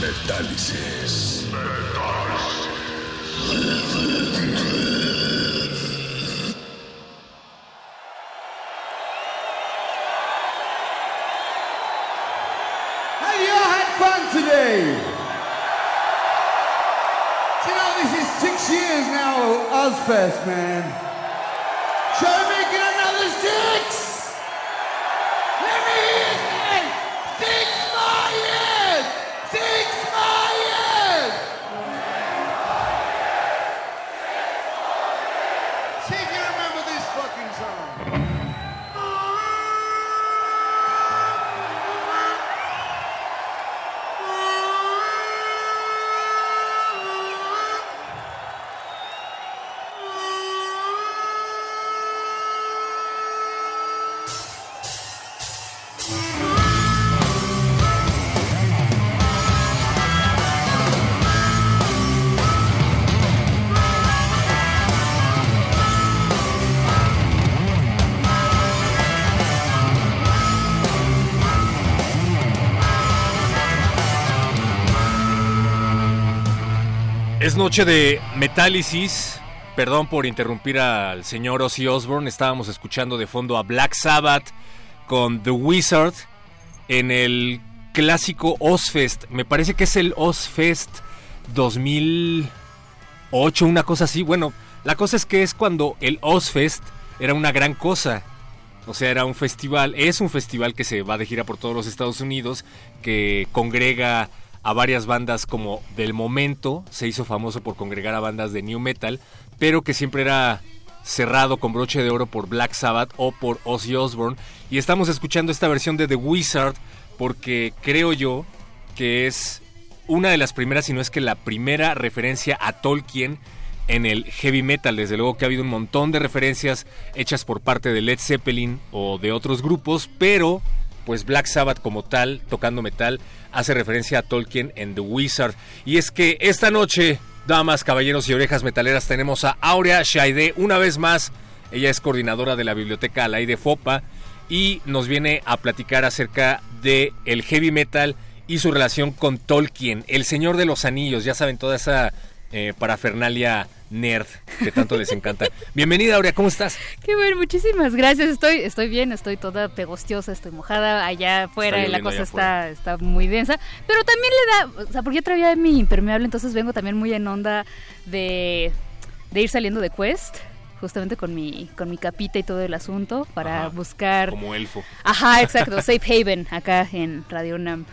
Metálisis. Have you all had fun today? You know, this is six years now Ozfest, man. De Metálisis. Perdón por interrumpir al señor Ozzy Osbourne. Estábamos escuchando de fondo a Black Sabbath con The Wizard en el clásico Ozfest. Me parece que es el Ozfest 2008, una cosa así. Bueno, la cosa es que es cuando el Ozfest era una gran cosa. O sea, era un festival, es un festival que se va de gira por todos los Estados Unidos, que congrega a varias bandas como del momento, se hizo famoso por congregar a bandas de new metal, pero que siempre era cerrado con broche de oro por Black Sabbath o por Ozzy Osbourne. Y estamos escuchando esta versión de The Wizard porque creo yo que es una de las primeras, si no es que la primera referencia a Tolkien en el heavy metal. Desde luego que ha habido un montón de referencias hechas por parte de Led Zeppelin o de otros grupos, pero pues Black Sabbath como tal, tocando metal, hace referencia a Tolkien en The Wizard. Y es que esta noche, damas, caballeros y orejas metaleras, tenemos a Aurea Shaide una vez más. Ella es coordinadora de la biblioteca Alay de Fopa y nos viene a platicar acerca de el heavy metal y su relación con Tolkien, el Señor de los Anillos. Ya saben toda esa eh, parafernalia nerd que tanto les encanta. Bienvenida, Aurea, ¿cómo estás? Qué bueno, muchísimas gracias. Estoy, estoy bien, estoy toda pegostiosa, estoy mojada allá afuera la cosa está, está muy densa. Pero también le da, o sea, porque yo traía mi impermeable, entonces vengo también muy en onda de, de ir saliendo de Quest. Justamente con mi, con mi capita y todo el asunto para Ajá, buscar. Como elfo. Ajá, exacto, Safe Haven acá en Radio UNAM.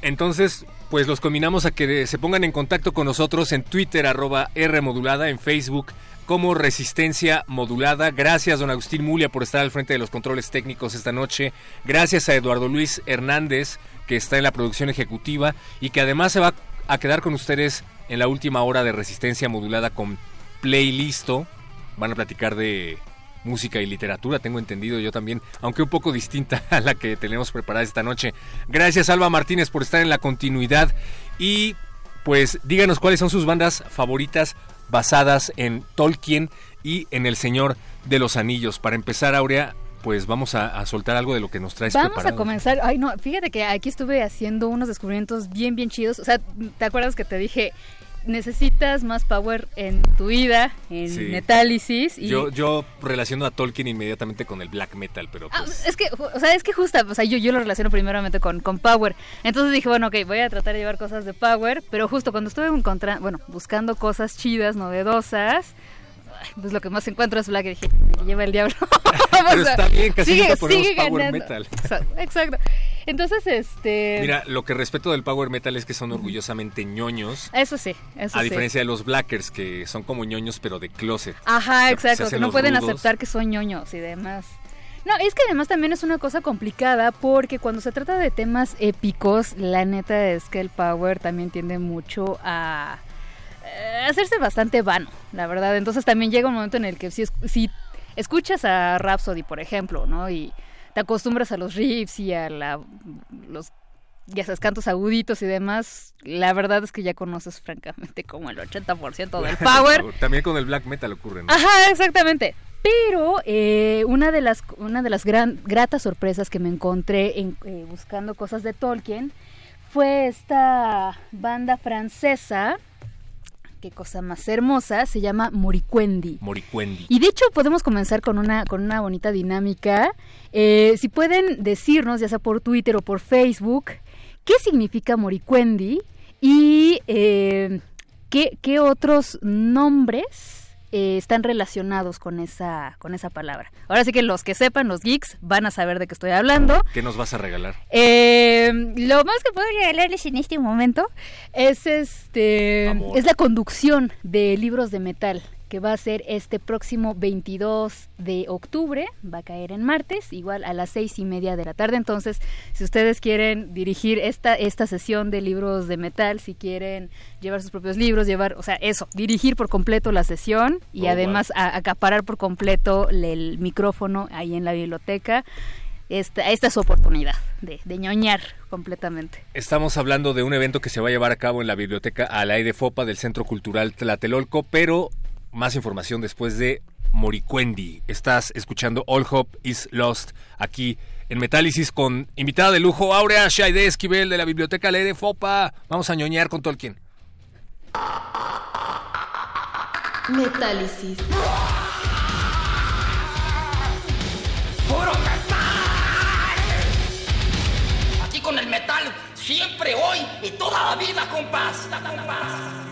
Entonces, pues los combinamos a que se pongan en contacto con nosotros en Twitter, arroba R en Facebook como Resistencia Modulada. Gracias, don Agustín Mulia, por estar al frente de los controles técnicos esta noche. Gracias a Eduardo Luis Hernández, que está en la producción ejecutiva y que además se va a quedar con ustedes en la última hora de Resistencia Modulada con Playlisto. Van a platicar de música y literatura, tengo entendido yo también, aunque un poco distinta a la que tenemos preparada esta noche. Gracias Alba Martínez por estar en la continuidad y pues díganos cuáles son sus bandas favoritas basadas en Tolkien y en El Señor de los Anillos. Para empezar, Aurea, pues vamos a, soltar algo de lo que nos traes Vamos a comenzar. Ay, no, fíjate que aquí estuve haciendo unos descubrimientos bien, bien chidos. O sea, ¿te acuerdas que te dije necesitas más power en tu vida, en Metálisis. Y... Yo, yo relaciono a Tolkien inmediatamente con el black metal, pero ah, pues... es que, o sea, es que justo, o sea, yo, yo lo relaciono primeramente con, con power. Entonces dije, bueno, ok, voy a tratar de llevar cosas de power, pero justo cuando estuve encontrando, bueno, buscando cosas chidas, novedosas, pues lo que más encuentro es Black y dije, lleva el diablo. Pero está bien, casi sigue, ponemos power metal. Exacto. Entonces, este... Mira, lo que respeto del power metal es que son orgullosamente ñoños. Eso sí, eso A diferencia de los blackers, que son como ñoños, pero de closet. Ajá, exacto, que no pueden aceptar que son ñoños y demás. No, es que además también es una cosa complicada porque cuando se trata de temas épicos, la neta es que el power también tiende mucho a eh, hacerse bastante vano, la verdad. Entonces también llega un momento en el que si, si escuchas a Rhapsody, por ejemplo, ¿no? Y te acostumbras a los riffs y a la, los ya sabes, cantos aguditos y demás, la verdad es que ya conoces francamente como el 80% del power. También con el black metal ocurre, ¿no? Ajá, exactamente. Pero eh, una de las, una de las gran, gratas sorpresas que me encontré en, eh, buscando cosas de Tolkien fue esta banda francesa qué cosa más hermosa, se llama Moricuendi. Moricuendi. Y de hecho podemos comenzar con una, con una bonita dinámica. Eh, si pueden decirnos, ya sea por Twitter o por Facebook, qué significa Moricuendi y eh, qué, qué otros nombres eh, están relacionados con esa, con esa palabra. Ahora sí que los que sepan, los geeks, van a saber de qué estoy hablando. ¿Qué nos vas a regalar? Eh, lo más que puedo regalarles en este momento es este es la conducción de libros de metal que va a ser este próximo 22 de octubre, va a caer en martes, igual a las seis y media de la tarde. Entonces, si ustedes quieren dirigir esta, esta sesión de libros de metal, si quieren llevar sus propios libros, llevar, o sea, eso, dirigir por completo la sesión y oh, además acaparar por completo el micrófono ahí en la biblioteca. Esta, esta es su oportunidad de, de, ñoñar completamente. Estamos hablando de un evento que se va a llevar a cabo en la biblioteca Alay de Fopa del Centro Cultural Tlatelolco, pero más información después de Moricuendi. Estás escuchando All Hope is Lost aquí en Metálisis con invitada de lujo Aurea Shaide Esquivel de la Biblioteca Lede Fopa. Vamos a ñoñar con Tolkien. Metálisis. ¡Puro metal! Aquí con el metal, siempre, hoy y toda la vida, compás. compás.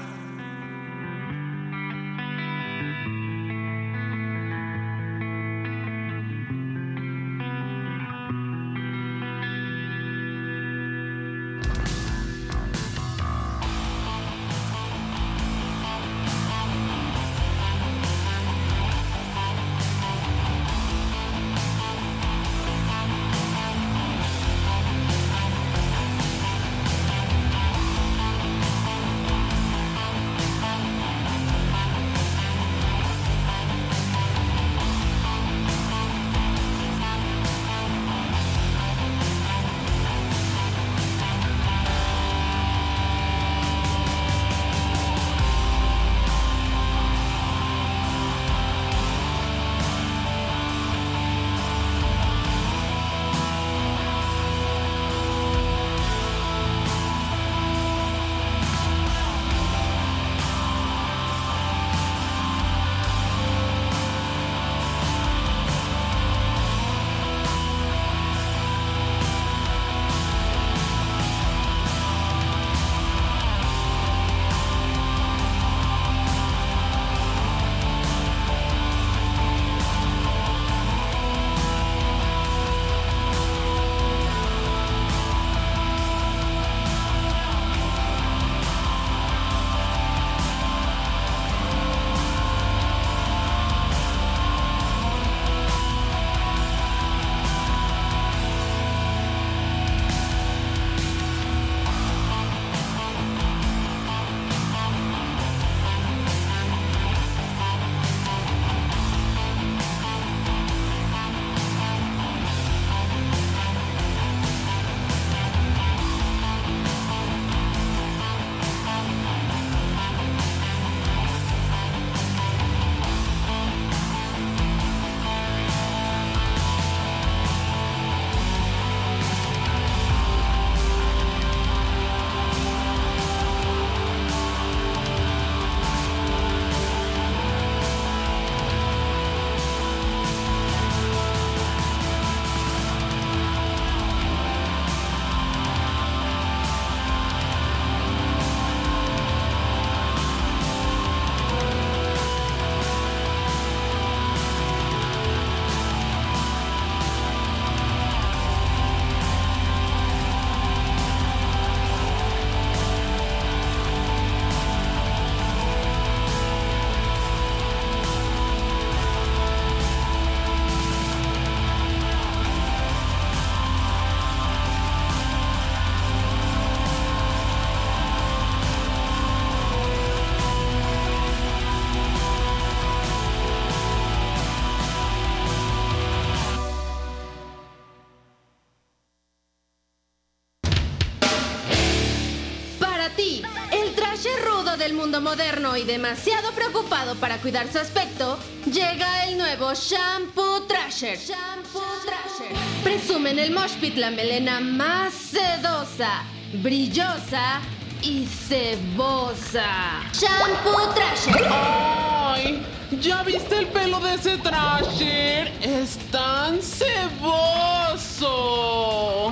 Del mundo moderno y demasiado preocupado para cuidar su aspecto, llega el nuevo Shampoo Trasher. Shampoo Trasher. Presume en el Mosh Pit la melena más sedosa, brillosa y cebosa. Shampoo Trasher. ¡Ay! ¿Ya viste el pelo de ese Trasher? ¡Es tan ceboso!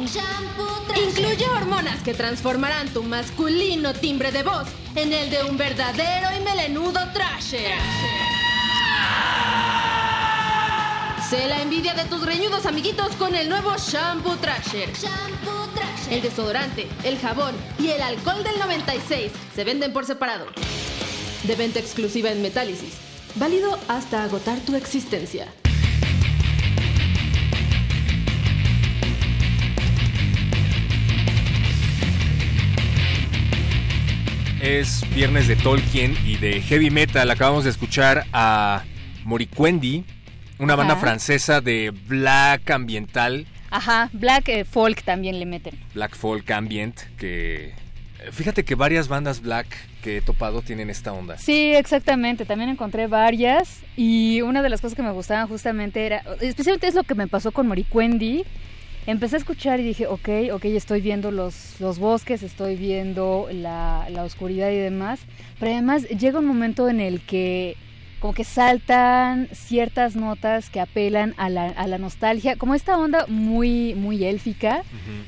Shampoo. Que transformarán tu masculino timbre de voz en el de un verdadero y melenudo Trasher. Sé la envidia de tus reñudos amiguitos con el nuevo Shampoo Trasher. Shampoo Trasher. El desodorante, el jabón y el alcohol del 96 se venden por separado. De venta exclusiva en Metálisis. Válido hasta agotar tu existencia. Es viernes de Tolkien y de heavy metal. Acabamos de escuchar a Moriquendi, una banda Ajá. francesa de black ambiental, Ajá, Black eh, Folk también le meten. black folk ambient, que eh, fíjate que varias bandas black que he topado tienen esta onda. Sí, exactamente. También encontré varias y una de las cosas que me gustaban justamente era, especialmente es lo que me pasó con Moricuendi. Empecé a escuchar y dije, ok, ok, estoy viendo los, los bosques, estoy viendo la, la oscuridad y demás. Pero además llega un momento en el que como que saltan ciertas notas que apelan a la, a la nostalgia, como esta onda muy, muy élfica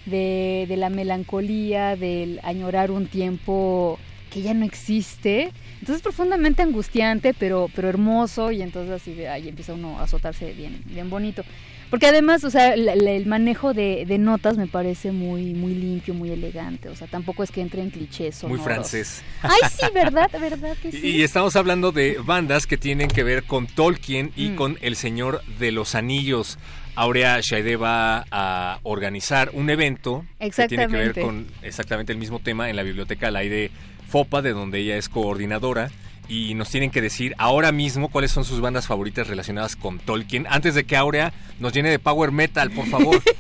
de, de la melancolía, del añorar un tiempo que ya no existe. Entonces es profundamente angustiante, pero, pero hermoso, y entonces así de ahí empieza uno a azotarse bien, bien bonito. Porque además, o sea, el manejo de, de notas me parece muy, muy limpio, muy elegante. O sea, tampoco es que entre en clichés. Muy sonoros. francés. Ay, sí, ¿verdad? ¿Verdad que sí? Y estamos hablando de bandas que tienen que ver con Tolkien y Mm. con El Señor de los Anillos. Aurea Shaide va a organizar un evento que tiene que ver con exactamente el mismo tema en la biblioteca al aire FOPA, de donde ella es coordinadora. Y nos tienen que decir ahora mismo cuáles son sus bandas favoritas relacionadas con Tolkien. Antes de que Aurea nos llene de power metal, por favor.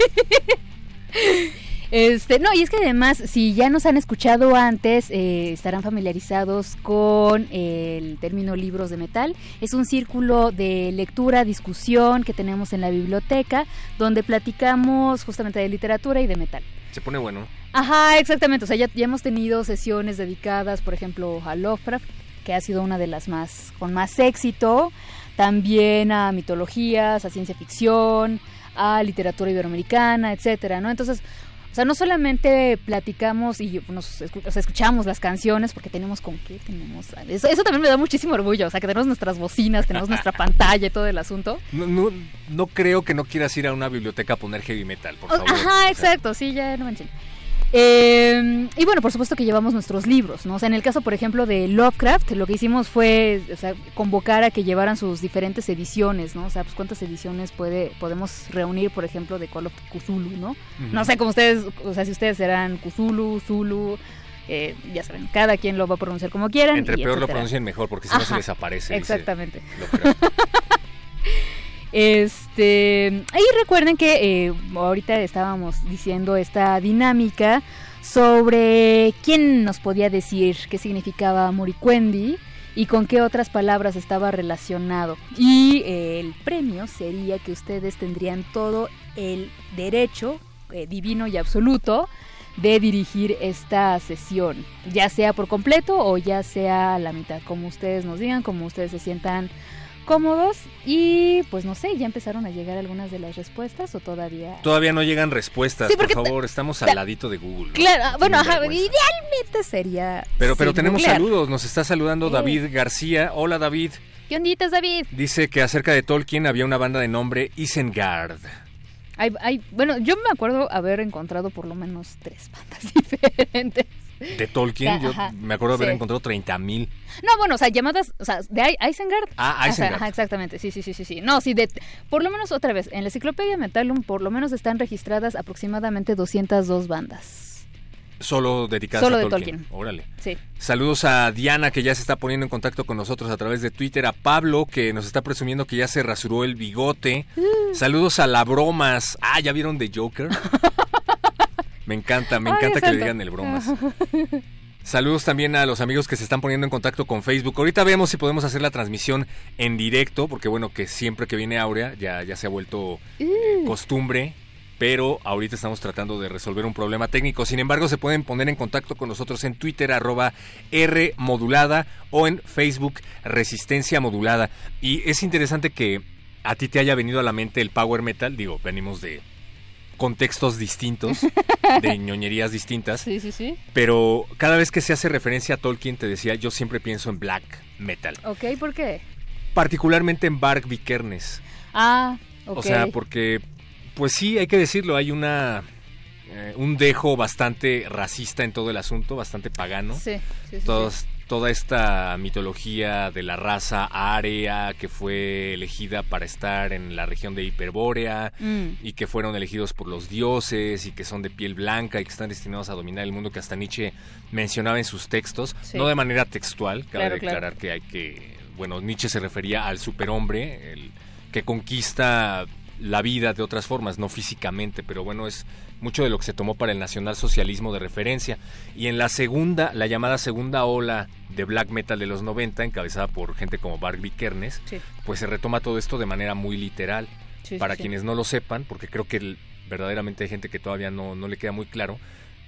Este, no, y es que además, si ya nos han escuchado antes, eh, estarán familiarizados con el término libros de metal. Es un círculo de lectura, discusión que tenemos en la biblioteca, donde platicamos justamente de literatura y de metal. Se pone bueno. Ajá, exactamente. O sea, ya, ya hemos tenido sesiones dedicadas, por ejemplo, a Lovecraft, que ha sido una de las más con más éxito. También a mitologías, a ciencia ficción, a literatura iberoamericana, etcétera, ¿no? Entonces, o sea, no solamente platicamos y nos escu- o sea, escuchamos las canciones porque tenemos con qué tenemos. Eso, eso también me da muchísimo orgullo. O sea, que tenemos nuestras bocinas, tenemos nuestra pantalla y todo el asunto. No, no, no creo que no quieras ir a una biblioteca a poner heavy metal, por favor. Ajá, exacto, sí, ya no manchen. Eh, y bueno, por supuesto que llevamos nuestros libros, ¿no? O sea, en el caso, por ejemplo, de Lovecraft, lo que hicimos fue o sea, convocar a que llevaran sus diferentes ediciones, ¿no? O sea, pues cuántas ediciones puede podemos reunir, por ejemplo, de Call of Cthulhu, ¿no? No sé cómo ustedes, o sea, si ustedes serán Cthulhu, Zulu, eh, ya saben, cada quien lo va a pronunciar como quieran. Entre y peor lo pronuncien mejor, porque si no se les aparece. dice Exactamente. Lovecraft. Este, ahí recuerden que eh, ahorita estábamos diciendo esta dinámica sobre quién nos podía decir qué significaba Moricuendi y con qué otras palabras estaba relacionado. Y eh, el premio sería que ustedes tendrían todo el derecho eh, divino y absoluto de dirigir esta sesión, ya sea por completo o ya sea a la mitad, como ustedes nos digan, como ustedes se sientan cómodos y pues no sé, ya empezaron a llegar algunas de las respuestas o todavía Todavía no llegan respuestas, Sí, por favor, estamos ta- al ladito de Google. ¿no? Claro, bueno, ajá, idealmente sería Pero, pero tenemos googlear. saludos, nos está saludando Eh. David García. Hola David. ¿Qué onditas, David? Dice que acerca de Tolkien había una banda de nombre Isengard. Hay, hay, bueno, yo me acuerdo haber encontrado por lo menos tres bandas diferentes. De Tolkien, yo Ajá, me acuerdo haber sí. encontrado 30 mil. No, bueno, o sea, llamadas, o sea, de Isengard. Ah, O sea, Isengard. ajá, exactamente, sí, sí, sí, sí, sí. No, sí, de, por lo menos otra vez, en la enciclopedia Metalum por lo menos están registradas aproximadamente 202 bandas. Solo dedicadas Solo a de Tolkien. Tolkien. Órale. Sí. Saludos a Diana que ya se está poniendo en contacto con nosotros a través de Twitter, a Pablo que nos está presumiendo que ya se rasuró el bigote. Uh. Saludos a la bromas. Ah, ¿ya vieron de Joker? me encanta, me Ay, encanta que le digan el bromas. Saludos también a los amigos que se están poniendo en contacto con Facebook. Ahorita vemos si podemos hacer la transmisión en directo, porque bueno, que siempre que viene Aurea ya, ya se ha vuelto eh, costumbre, pero ahorita estamos tratando de resolver un problema técnico. Sin embargo, se pueden poner en contacto con nosotros en Twitter, arroba R modulada, o en Facebook, Resistencia Modulada. Y es interesante que a ti te haya venido a la mente el Power Metal, digo, venimos de contextos distintos, de ñoñerías distintas. Sí, sí, sí. Pero cada vez que se hace referencia a Tolkien, te decía, yo siempre pienso en black metal. Ok, ¿por qué? Particularmente en Bark Vikernes. Ah, ok. O sea, porque, pues sí, hay que decirlo, hay una... eh, un dejo bastante racista en todo el asunto, bastante pagano. Sí, sí, sí, Todos- sí. Toda esta mitología de la raza área que fue elegida para estar en la región de Hiperbórea Mm. y que fueron elegidos por los dioses y que son de piel blanca y que están destinados a dominar el mundo que hasta Nietzsche mencionaba en sus textos, Sí. no de manera textual, cabe Claro, claro. declarar que hay que, bueno, Nietzsche se refería al superhombre, el que conquista la vida de otras formas, no físicamente, pero bueno, es mucho de lo que se tomó para el nacionalsocialismo de referencia. Y en la segunda, la llamada segunda ola de black metal de los 90, encabezada por gente como Barbie Kernes, Sí. pues se retoma todo esto de manera muy literal. Sí, Para sí. quienes no lo sepan, porque creo que el- verdaderamente hay gente que todavía no, no le queda muy claro,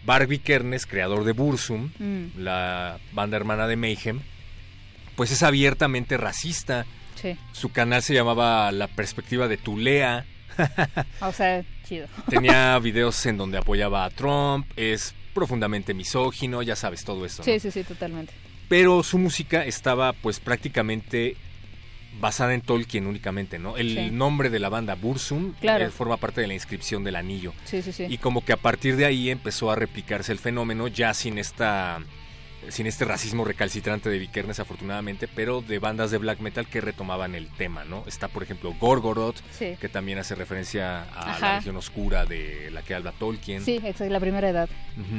Barbie Kernes, creador de Bursum, Mm. la banda hermana de Mayhem, pues es abiertamente racista. Su canal se llamaba La Perspectiva de Tulea. O sea, chido. Tenía videos en donde apoyaba a Trump, es profundamente misógino, ya sabes todo eso. ¿no? Sí, sí, sí, totalmente. Pero su música estaba pues prácticamente basada en Tolkien únicamente, ¿no? El Sí. nombre de la banda Bursum Claro. eh, forma parte de la inscripción del anillo. Sí, sí, sí. Y como que a partir de ahí empezó a replicarse el fenómeno ya sin esta sin este racismo recalcitrante de Vikernes afortunadamente, pero de bandas de black metal que retomaban el tema, ¿no? Está por ejemplo Gorgoroth, Sí. que también hace referencia a la región oscura de la que habla Tolkien. Sí, exacto, la primera edad.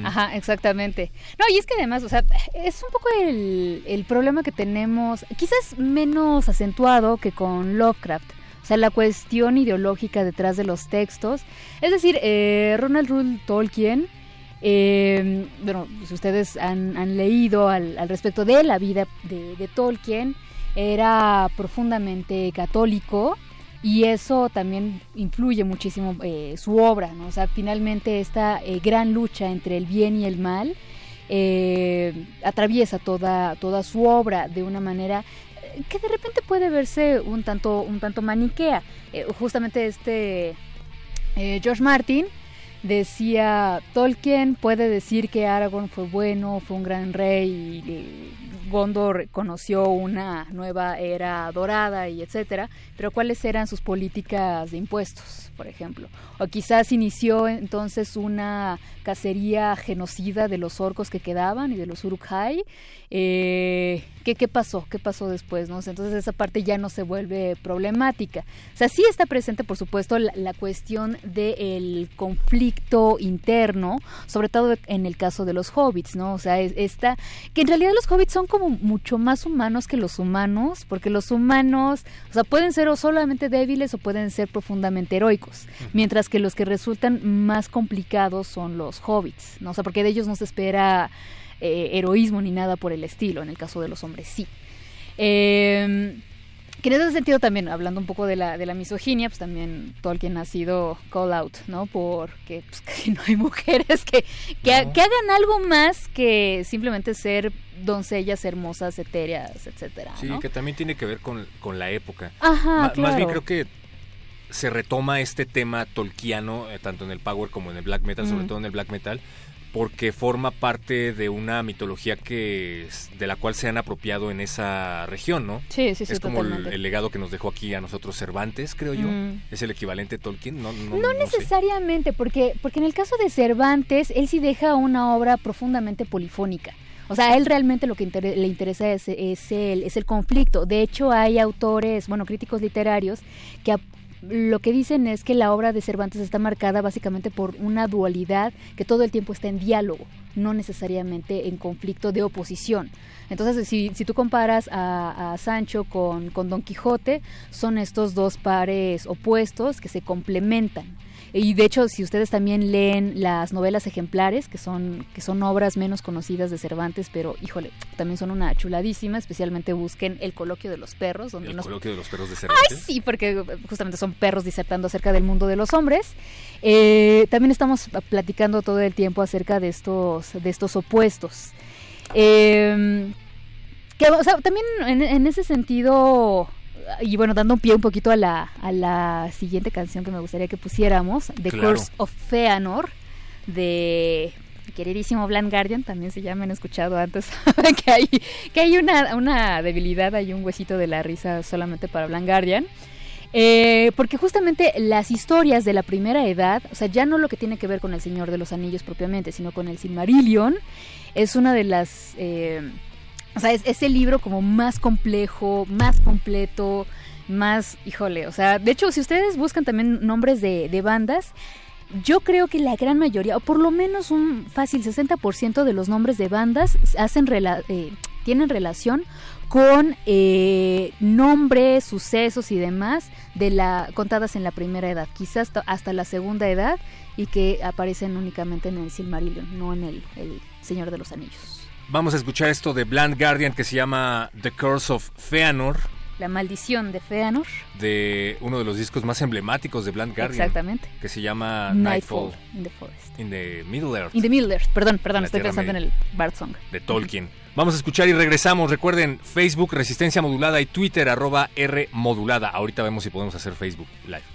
Ajá, exactamente. No, y es que además, o sea, es un poco el, el problema que tenemos, quizás menos acentuado que con Lovecraft. O sea, la cuestión ideológica detrás de los textos. Es decir, eh, Ronald Rule Tolkien, eh, bueno, si ustedes han, leído al, al respecto de la vida de, Tolkien, era profundamente católico y eso también influye muchísimo eh, su obra. O sea, finalmente esta eh, gran lucha entre el bien y el mal eh, atraviesa toda, toda su obra de una manera eh, que de repente puede verse un tanto, un tanto maniquea. Justamente este George Martin decía, Tolkien puede decir que Aragorn fue bueno, fue un gran rey y Gondor conoció una nueva era dorada y etcétera, pero ¿cuáles eran sus políticas de impuestos, por ejemplo? O quizás inició entonces una cacería genocida de los orcos que quedaban y de los Uruk-hai. Eh, ¿qué, ¿Qué pasó? ¿Qué pasó después? ¿no? Entonces esa parte ya no se vuelve problemática. O sea, sí está presente, por supuesto, la, la cuestión del conflicto interno, sobre todo en el caso de los hobbits, ¿no? O sea, es- esta, que en realidad los hobbits son como mucho más humanos que los humanos, porque los humanos, o sea, pueden ser o solamente débiles o pueden ser profundamente heroicos, mientras que los que resultan más complicados son los hobbits, ¿no? O sea, porque de ellos no se espera eh, heroísmo ni nada por el estilo, en el caso de los hombres sí. Eh, que en ese sentido también, hablando un poco de la, de la misoginia, pues también Tolkien ha sido call out, ¿no? Porque pues, casi no hay mujeres que, que, No. que hagan algo más que simplemente ser doncellas hermosas, etéreas, etcétera, Sí, ¿no? que también tiene que ver con, con la época. Ajá, Ma- Más bien claro. creo que se retoma este tema tolkiano, eh, tanto en el power como en el black metal, sobre todo en el black metal, porque forma parte de una mitología que de la cual se han apropiado en esa región, ¿no? Sí, sí, sí, es como el, legado que nos dejó aquí a nosotros Cervantes, creo yo. Mm. Es el equivalente Tolkien, no, no, No no sé. necesariamente, porque, porque en el caso de Cervantes, él sí deja una obra profundamente polifónica. O sea, a él realmente lo que inter- le interesa es, es el, es el conflicto. De hecho, hay autores, bueno, críticos literarios, que lo que dicen es que la obra de Cervantes está marcada básicamente por una dualidad que todo el tiempo está en diálogo. No necesariamente en conflicto de oposición. Entonces, si, si tú comparas a, a Sancho con, con Don Quijote, son estos dos pares opuestos que se complementan. Y de hecho, si ustedes también leen las novelas ejemplares, que son, que son obras menos conocidas de Cervantes, pero híjole, también son una chuladísima, especialmente busquen El coloquio de los perros. Donde El nos- coloquio de los perros de Cervantes. Ay, sí, porque justamente son perros disertando acerca del mundo de los hombres. Eh, también estamos platicando todo el tiempo acerca de estos, de estos opuestos. Eh, que, o sea, también en, en ese sentido, y bueno, dando un pie un poquito a la, a la siguiente canción que me gustaría que pusiéramos, The Claro. Curse of Feanor, de queridísimo Bland Guardian, también se llama, han escuchado antes que hay, que hay una, una debilidad, hay un huesito de la risa solamente para Bland Guardian. Eh, porque justamente las historias de la primera edad, o sea, ya no lo que tiene que ver con el Señor de los Anillos propiamente, sino con el Silmarillion, es una de las... eh, o sea, es, el libro como más complejo, más completo, más, híjole, o sea, de hecho, si ustedes buscan también nombres de, de bandas, yo creo que la gran mayoría, o por lo menos un fácil 60% de los nombres de bandas hacen rela- eh, tienen relación con eh, nombres, sucesos y demás de la contadas en la primera edad, quizás hasta, la segunda edad y que aparecen únicamente en el Silmarillion, no en el, el Señor de los Anillos. Vamos a escuchar esto de Bland Guardian que se llama The Curse of Feanor, La maldición de Feanor. de uno de los discos más emblemáticos de Bland Guardian. Exactamente. Que se llama Nightfall Nightfall, in the Forest. in the Middle Earth In the Middle Earth, perdón, perdón, estoy pensando Media. en el Bard Song. de Tolkien. Vamos a escuchar y regresamos. Recuerden, Facebook Resistencia Modulada y Twitter arroba R Modulada. Ahorita vemos si podemos hacer Facebook Live.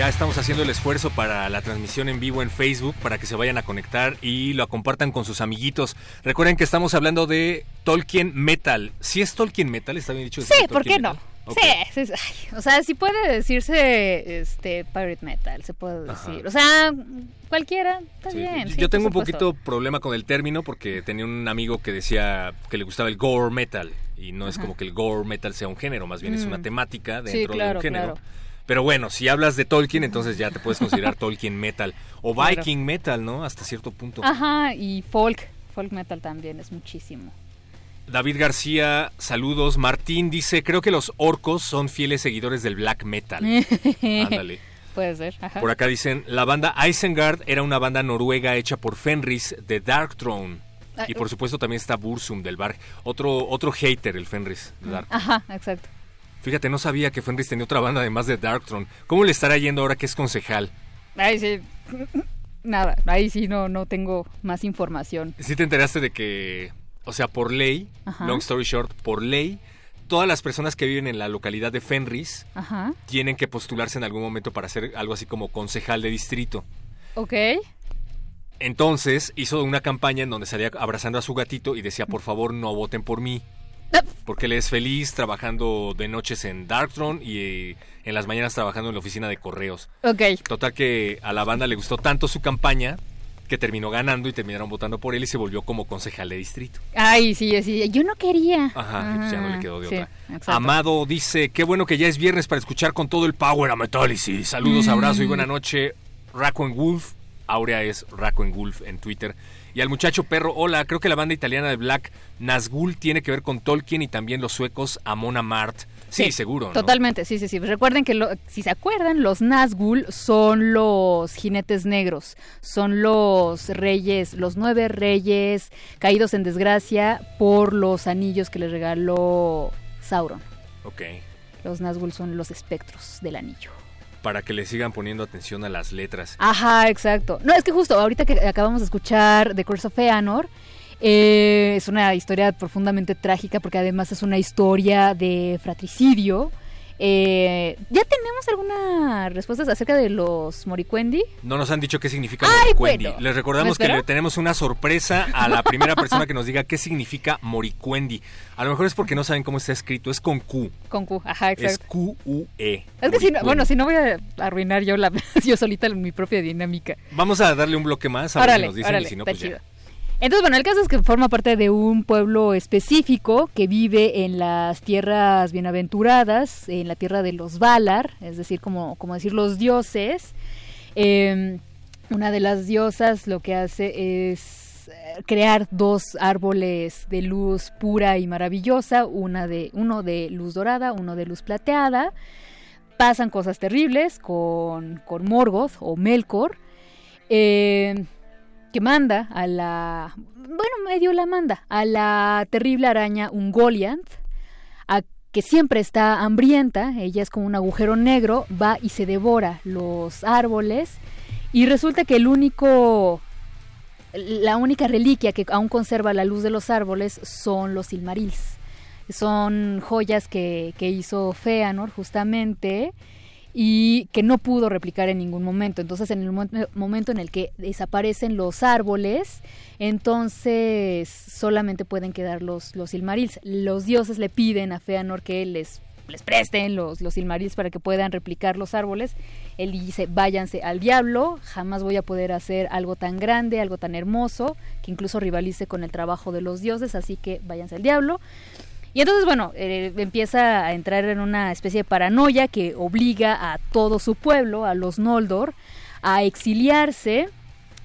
Ya estamos haciendo el esfuerzo para la transmisión en vivo en Facebook para que se vayan a conectar y lo compartan con sus amiguitos. Recuerden que estamos hablando de Tolkien Metal. Si es Tolkien Metal, está bien dicho. Sí, ¿por qué no? Sí, sí, sí. Ay, o sea, sí puede decirse este pirate metal, se puede Ajá. decir. O sea, cualquiera, está Sí, bien. yo tengo un poquito problema con el término porque tenía un amigo que decía que le gustaba el gore metal y no es como que el gore metal sea un género, más bien es Mm. una temática Sí, dentro de un género. claro. Pero bueno, si hablas de Tolkien, entonces ya te puedes considerar Tolkien metal o Claro. Viking metal, ¿no? Hasta cierto punto. Ajá, y folk, folk metal también es muchísimo. David García, saludos. Martín dice, creo que los orcos son fieles seguidores del black metal. Ándale. Puede ser, ajá. Por acá dicen, la banda Isengard era una banda noruega hecha por Fenris de Dark Throne. Ah, Y por supuesto también está Bursum del Bar. Otro, otro hater, el Fenris de Dark. Ajá, exacto. Fíjate, no sabía que Fenris tenía otra banda además de Dark Throne. ¿Cómo le estará yendo ahora que es concejal? Ahí sí. Nada, ahí sí no, no tengo más información. ¿Sí te enteraste de que, o sea, por ley, Ajá. long story short, por ley, todas las personas que viven en la localidad de Fenris Ajá. tienen que postularse en algún momento para ser algo así como concejal de distrito? Ok. Entonces hizo una campaña en donde salía abrazando a su gatito y decía, por favor, no voten por mí. Porque él es feliz trabajando de noches en Darkthrone y eh, en las mañanas trabajando en la oficina de correos. Ok. Total que a la banda le gustó tanto su campaña que terminó ganando y terminaron votando por él y se volvió como concejal de distrito. Ay, sí, sí. Yo no quería. Ajá, pues ya no le quedó de sí, otra. exacto. Amado dice, qué bueno que ya es viernes para escuchar con todo el power a Metálisis. Saludos, Mm. abrazo y buena noche. Racco en Wolf. Aurea es Racco en Wolf en Twitter. Y al muchacho perro, hola, creo que la banda italiana de Black Nazgul tiene que ver con Tolkien y también los suecos Amon Amart. Sí, seguro, ¿no? Totalmente, sí, sí, sí. Recuerden que, lo- si se acuerdan, los Nazgûl son los jinetes negros, son los reyes, los nueve reyes caídos en desgracia por los anillos que les regaló Sauron. Ok. Los Nazgûl son los espectros del anillo. Para que le sigan poniendo atención a las letras. Ajá, exacto. No, es que justo ahorita que acabamos de escuchar The Curse of Feanor, eh, es una historia profundamente trágica porque además es una historia de fratricidio. Eh, ¿Ya tenemos algunas respuestas acerca de los Moricuendi? No nos han dicho qué significa Ay, Moricuendi. bueno. Les recordamos ¿Me que le tenemos una sorpresa a la primera persona que nos diga qué significa Moricuendi. A lo mejor es porque no saben cómo está escrito. Es con Q. Con Q, ajá, Es exacto. Q-U-E. Es que si no, bueno, si no voy a arruinar yo, la, yo solita mi propia dinámica. Vamos a darle un bloque más a ver si nos dicen órale, y si no, pues ya. Entonces, bueno, el caso es que forma parte de un pueblo específico que vive en las tierras bienaventuradas, en la tierra de los Valar, es decir, como, como decir los dioses. Eh, una de las diosas lo que hace es eh, crear dos árboles de luz pura y maravillosa, una de, uno de luz dorada, uno de luz plateada. Pasan cosas terribles con, con Morgoth o Melkor. Eh, que manda a la, bueno, medio la manda, a la terrible araña Ungoliant, a que siempre está hambrienta, ella es como un agujero negro, va y se devora los árboles y resulta que el único la única reliquia que aún conserva la luz de los árboles son los Silmarils. Son joyas que, que hizo Feanor justamente y que no pudo replicar en ningún momento. Entonces, en el mo- momento en el que desaparecen los árboles, entonces solamente pueden quedar los, los Silmarils. Los dioses le piden a Feanor que les, les presten los, los Silmarils para que puedan replicar los árboles. Él dice, váyanse al diablo, jamás voy a poder hacer algo tan grande, algo tan hermoso, que incluso rivalice con el trabajo de los dioses, así que váyanse al diablo. Y entonces, bueno, eh, empieza a entrar en una especie de paranoia que obliga a todo su pueblo, a los Noldor, a exiliarse.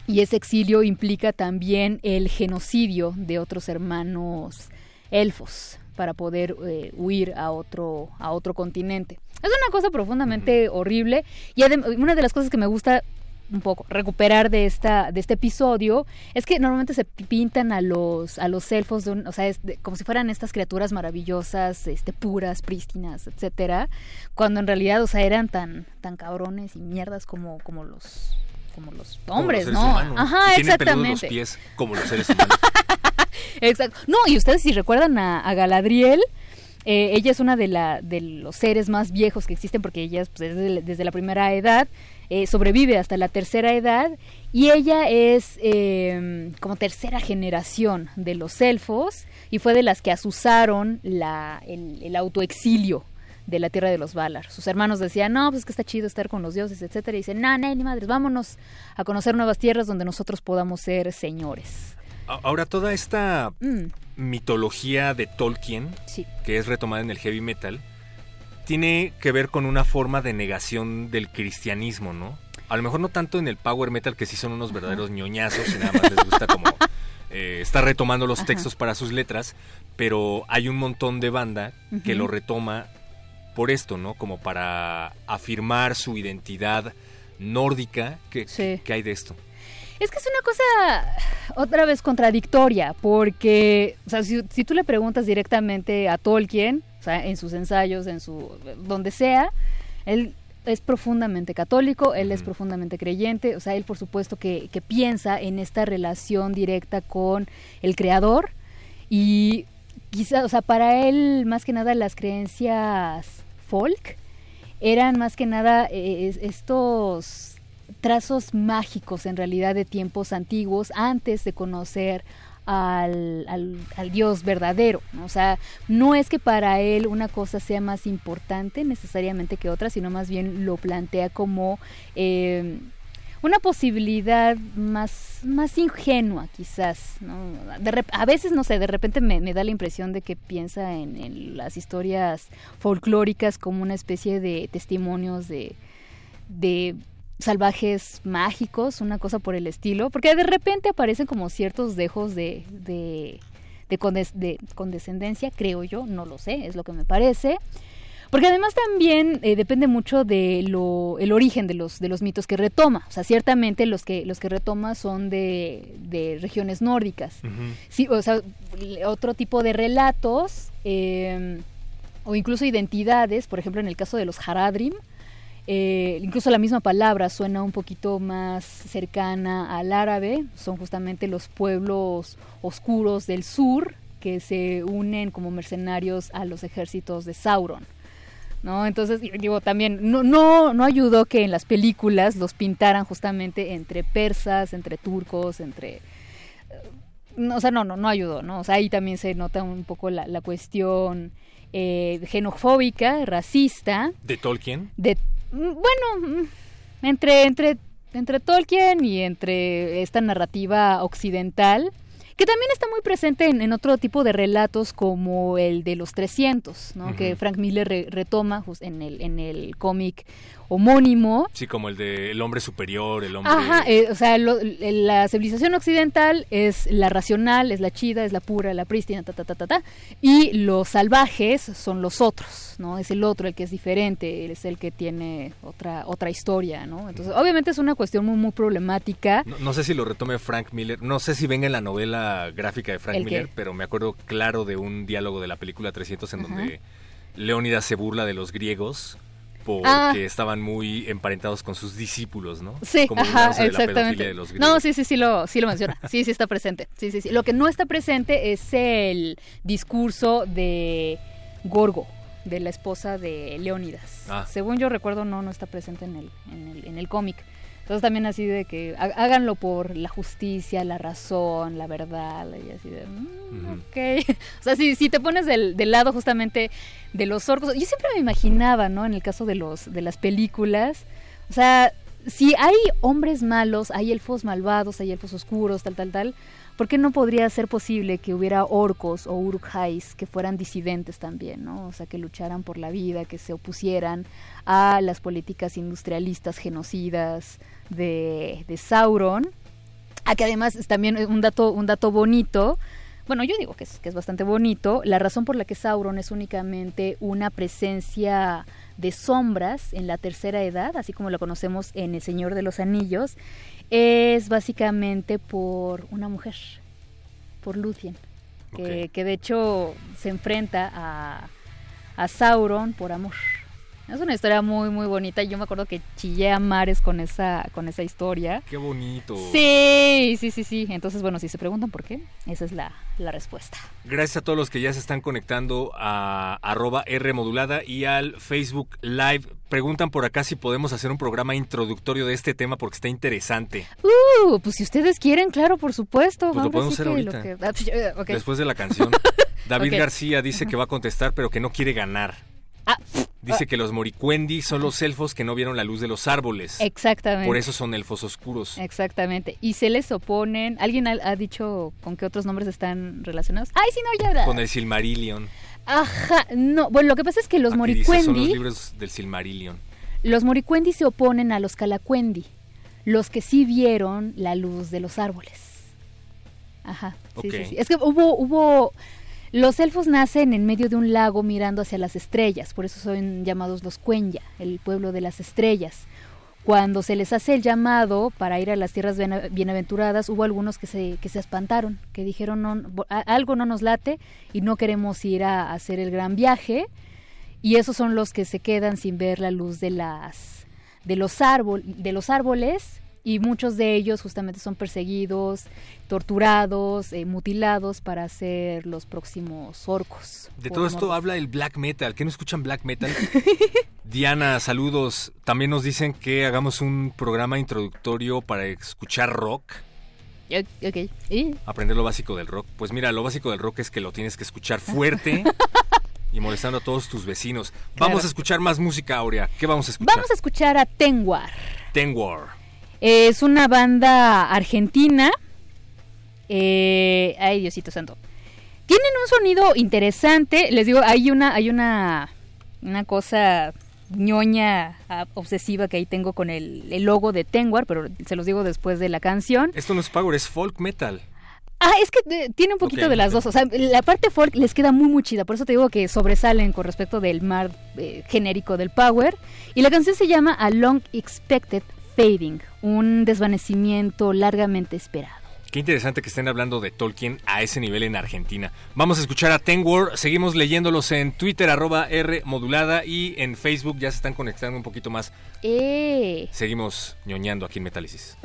Y ese exilio implica también el genocidio de otros hermanos elfos. para poder eh, huir a otro, a otro continente. Es una cosa profundamente horrible y una de las cosas que me gusta un poco recuperar de esta de este episodio es que normalmente se pintan a los a los elfos de un- o sea es de- como si fueran estas criaturas maravillosas este puras prístinas etcétera cuando en realidad o sea eran tan tan cabrones y mierdas como como los como los Como hombres los no humanos. ajá Y peludos los exactamente pies como los seres humanos. Exacto. No, y ustedes si recuerdan a, a Galadriel, eh, ella es una de, la, de los seres más viejos que existen porque ella pues, desde, desde la primera edad eh, sobrevive hasta la tercera edad y ella es eh, como tercera generación de los elfos y fue de las que asusaron la, el, el autoexilio de la tierra de los Valar. Sus hermanos decían, no, pues es que está chido estar con los dioses, etcétera. Y dicen, no, no, ni madres, vámonos a conocer nuevas tierras donde nosotros podamos ser señores. Ahora, toda esta Mm, mitología de Tolkien, sí. que es retomada en el heavy metal, tiene que ver con una forma de negación del cristianismo, ¿no? A lo mejor no tanto en el power metal, que sí son unos verdaderos ñoñazos y nada más les gusta como eh, estar retomando los Ajá. textos para sus letras, pero hay un montón de banda que lo retoma por esto, ¿no? Como para afirmar su identidad nórdica. ¿Qué, Sí. qué hay de esto? Es que es una cosa otra vez contradictoria, porque, o sea, si, si tú le preguntas directamente a Tolkien, sea, en sus ensayos, en su donde sea, él es profundamente católico, él es profundamente creyente, o sea, él por supuesto que, que piensa en esta relación directa con el creador y quizá, o sea, para él más que nada las creencias folk eran más que nada eh, es- estos trazos mágicos en realidad de tiempos antiguos antes de conocer al, al- Dios verdadero. O sea, no es que para él una cosa sea más importante necesariamente que otra, sino más bien lo plantea como eh, una posibilidad más, más ingenua quizás. a veces, no sé, de repente me, me da la impresión de que piensa en, en las historias folclóricas como una especie de testimonios de, de salvajes mágicos, una cosa por el estilo, porque de repente aparecen como ciertos dejos de, de, de, condes- de condescendencia, creo yo, no lo sé, es lo que me parece. Porque además también eh, depende mucho de lo, el origen de los, de los mitos que retoma. O sea, ciertamente los que, los que retoma son de, de regiones nórdicas. Sí, o sea, otro tipo de relatos eh, o incluso identidades, por ejemplo, en el caso de los Haradrim, eh, incluso la misma palabra suena un poquito más cercana al árabe, son justamente los pueblos oscuros del sur que se unen como mercenarios a los ejércitos de Sauron. ¿no? Entonces, digo, también no, no, no ayudó que en las películas los pintaran justamente entre persas, entre turcos, entre... no, o sea, no, no, no ayudó, ¿no? O sea, ahí también se nota un poco la, la cuestión eh, xenofóbica, racista, ¿De Tolkien? de bueno mm, entre entre entre Tolkien y entre esta narrativa occidental que también está muy presente en, en otro tipo de relatos como el de los 300, ¿no? que. Frank Miller re- retoma en el en el cómic homónimo Sí, como el de el hombre superior, el hombre... Ajá, eh, o sea, lo- la civilización occidental es la racional, es la chida, es la pura, la prístina, ta, ta, ta, ta, ta, y los salvajes son los otros, ¿no? Es el otro el que es diferente, es el que tiene otra otra historia, ¿no? Entonces, obviamente es una cuestión muy muy problemática. No, no sé si lo retome Frank Miller, no sé si venga en la novela gráfica de Frank. Miller, pero me acuerdo claro de un diálogo de la película 300 en Ajá. donde Leónidas se burla de los griegos porque Ah. estaban muy emparentados con sus discípulos, ¿no? Sí, Como ajá, la exactamente. de los griegos. No, sí, sí, sí lo, sí lo menciona. Sí, sí está presente. Sí, sí, sí. Lo que no está presente es el discurso de Gorgo, de la esposa de Leónidas. Ah. Según yo recuerdo, no, no está presente en el, en el, en el cómic. Entonces también así de que há- háganlo por la justicia, la razón, la verdad, y así de... mm, ok. O sea, si, si te pones del, del lado justamente de los orcos, yo siempre me imaginaba, ¿no? En el caso de los de las películas, o sea, si hay hombres malos, hay elfos malvados, hay elfos oscuros, tal, tal, tal, ¿por qué no podría ser posible que hubiera orcos o urukhais que fueran disidentes también, ¿no? O sea, que lucharan por la vida, que se opusieran a las políticas industrialistas genocidas de, de Sauron. Ah, que además es también un dato, un dato bonito, bueno, yo digo que es, que es bastante bonito. La razón por la que Sauron es únicamente una presencia de sombras en la tercera edad, así como lo conocemos en El Señor de los Anillos, es básicamente por una mujer, por Luthien, que, que de hecho se enfrenta a, a Sauron por amor. Es una historia muy muy bonita. Yo me acuerdo que chillé a mares con esa con esa historia. Qué bonito. Sí, sí, sí, sí. Entonces, bueno, si se preguntan por qué, esa es la, la respuesta. Gracias a todos los que ya se están conectando a arroba R modulada y al Facebook Live. Preguntan por acá si podemos hacer un programa introductorio de este tema porque está interesante. Uh, pues si ustedes quieren, claro, por supuesto. Pues lo podemos sí hacer ahorita. que- ah, pues, eh. Después de la canción. David. García dice que va a contestar pero que no quiere ganar. Ah, Dice que los moricuendi son los elfos que no vieron la luz de los árboles. Exactamente. Por eso son elfos oscuros. Exactamente. Y se les oponen. ¿Alguien ha, ha dicho con qué otros nombres están relacionados? Ay, sí, no, ya. Con el Silmarillion. Ajá, no. Bueno, lo que pasa es que los Aquí dice, son los moricuendi, libros del Silmarillion. los moricuendi se oponen a los calacuendi, los que sí vieron la luz de los árboles. Ajá. Sí, sí, Ok. sí. Es que hubo, hubo, los elfos nacen en medio de un lago mirando hacia las estrellas, por eso son llamados los Cuenya, el pueblo de las estrellas. Cuando se les hace el llamado para ir a las tierras biena- bienaventuradas, hubo algunos que se, que se espantaron, que dijeron no, algo no nos late y no queremos ir a hacer el gran viaje. Y esos son los que se quedan sin ver la luz de las de los árbol, de los árboles y muchos de ellos justamente son perseguidos, torturados, eh, mutilados para ser los próximos orcos. De todo esto habla el black metal. ¿Qué no escuchan black metal? Diana, saludos. También nos dicen que hagamos un programa introductorio para escuchar rock. Ok. ¿Y? Aprender lo básico del rock. Pues mira, lo básico del rock es que lo tienes que escuchar fuerte y molestando a todos tus vecinos. Vamos a escuchar más música, Aurea. ¿Qué vamos a escuchar? Vamos a escuchar a Tenwar. Ten War. Es una banda argentina. Eh, ay, Diosito Santo. Tienen un sonido interesante. Les digo, hay una, hay una, una cosa ñoña ah, obsesiva que ahí tengo con el, el logo de Tenwar, pero se los digo después de la canción. Esto no es power, es folk metal. Ah, es que eh, tiene un poquito de las dos. O sea, la parte folk les queda muy, muy chida. Por eso te digo que sobresalen con respecto del mar eh, genérico del power. Y la canción se llama A Long Expected Fading, un desvanecimiento largamente esperado. Qué interesante que estén hablando de Tolkien a ese nivel en Argentina. Vamos a escuchar a Ten War. Seguimos leyéndolos en Twitter, arroba R modulada, y en Facebook ya se están conectando un poquito más. ¡Eh! Seguimos ñoñando aquí en Metálisis.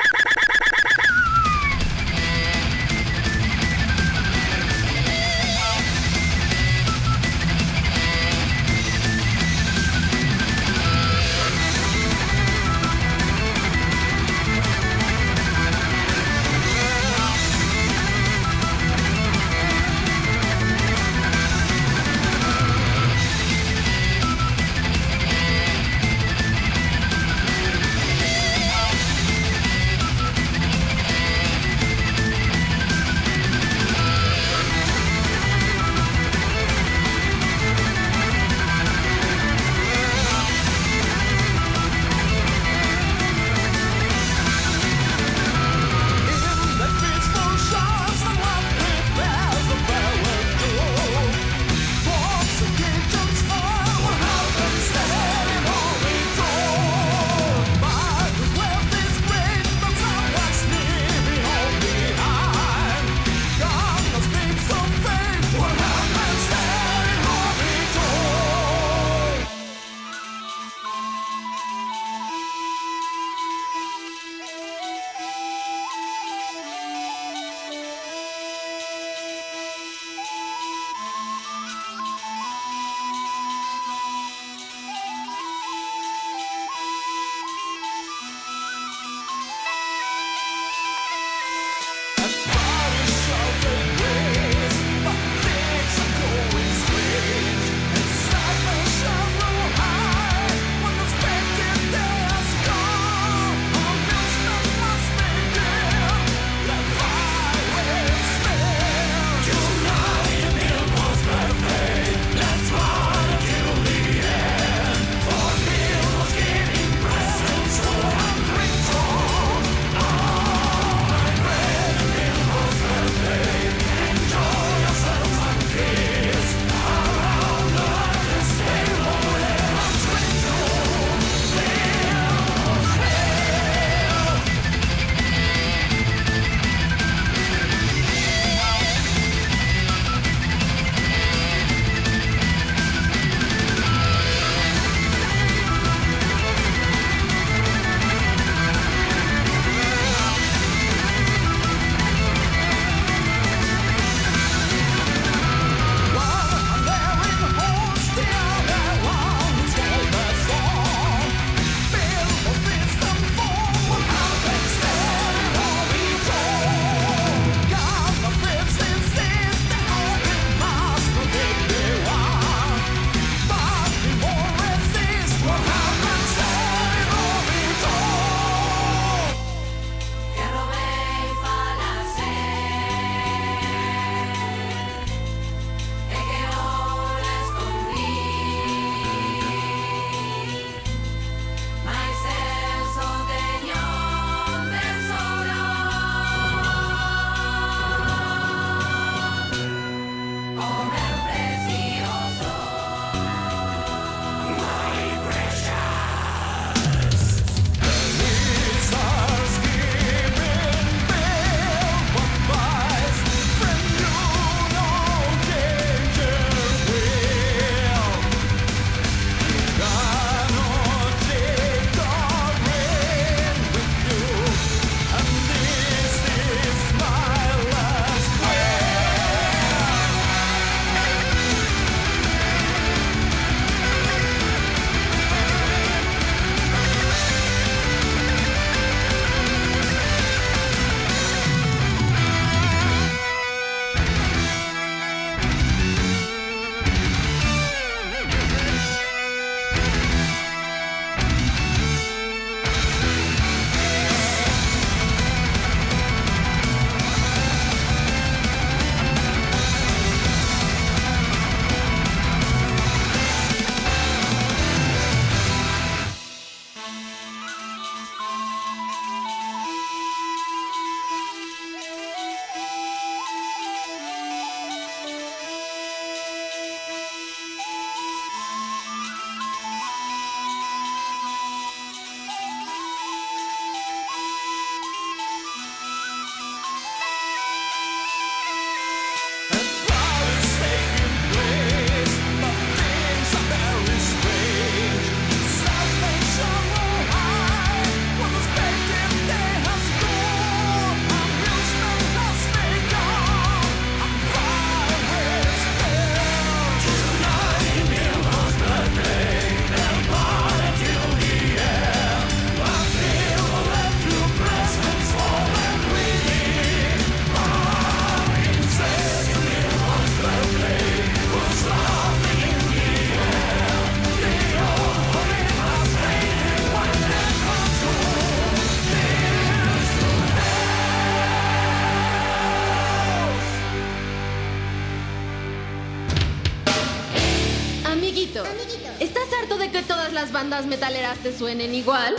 Suenen igual?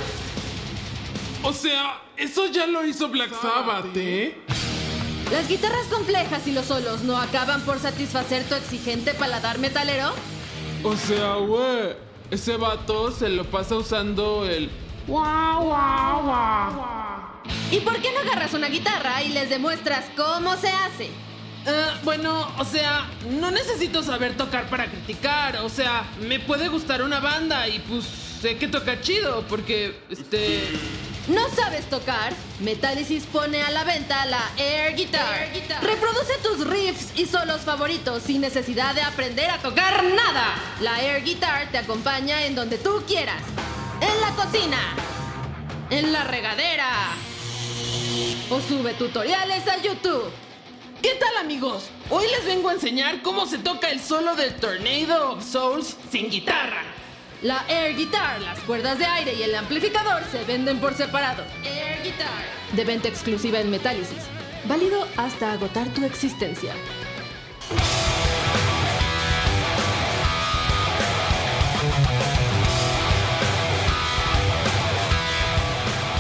O sea, eso ya lo hizo Black Sabbath, ¿eh? ¿Las guitarras complejas y los solos no acaban por satisfacer tu exigente paladar metalero? O sea, güey, ese vato se lo pasa usando el guau, guau, guau. ¿Y por qué no agarras una guitarra y les demuestras cómo se hace? Eh, bueno, o sea, no necesito saber tocar para criticar. O sea, me puede gustar una banda y pues sé que toca chido porque, este... ¿No sabes tocar? Metálisis pone a la venta la Air Guitar. Reproduce tus riffs y solos favoritos sin necesidad de aprender a tocar nada. La Air Guitar te acompaña en donde tú quieras. En la cocina. En la regadera. O sube tutoriales a YouTube. ¿Qué tal amigos? Hoy les vengo a enseñar cómo se toca el solo del Tornado of Souls sin guitarra. La Air Guitar, las cuerdas de aire y el amplificador se venden por separado. Air Guitar. De venta exclusiva en Metálisis. Válido hasta agotar tu existencia.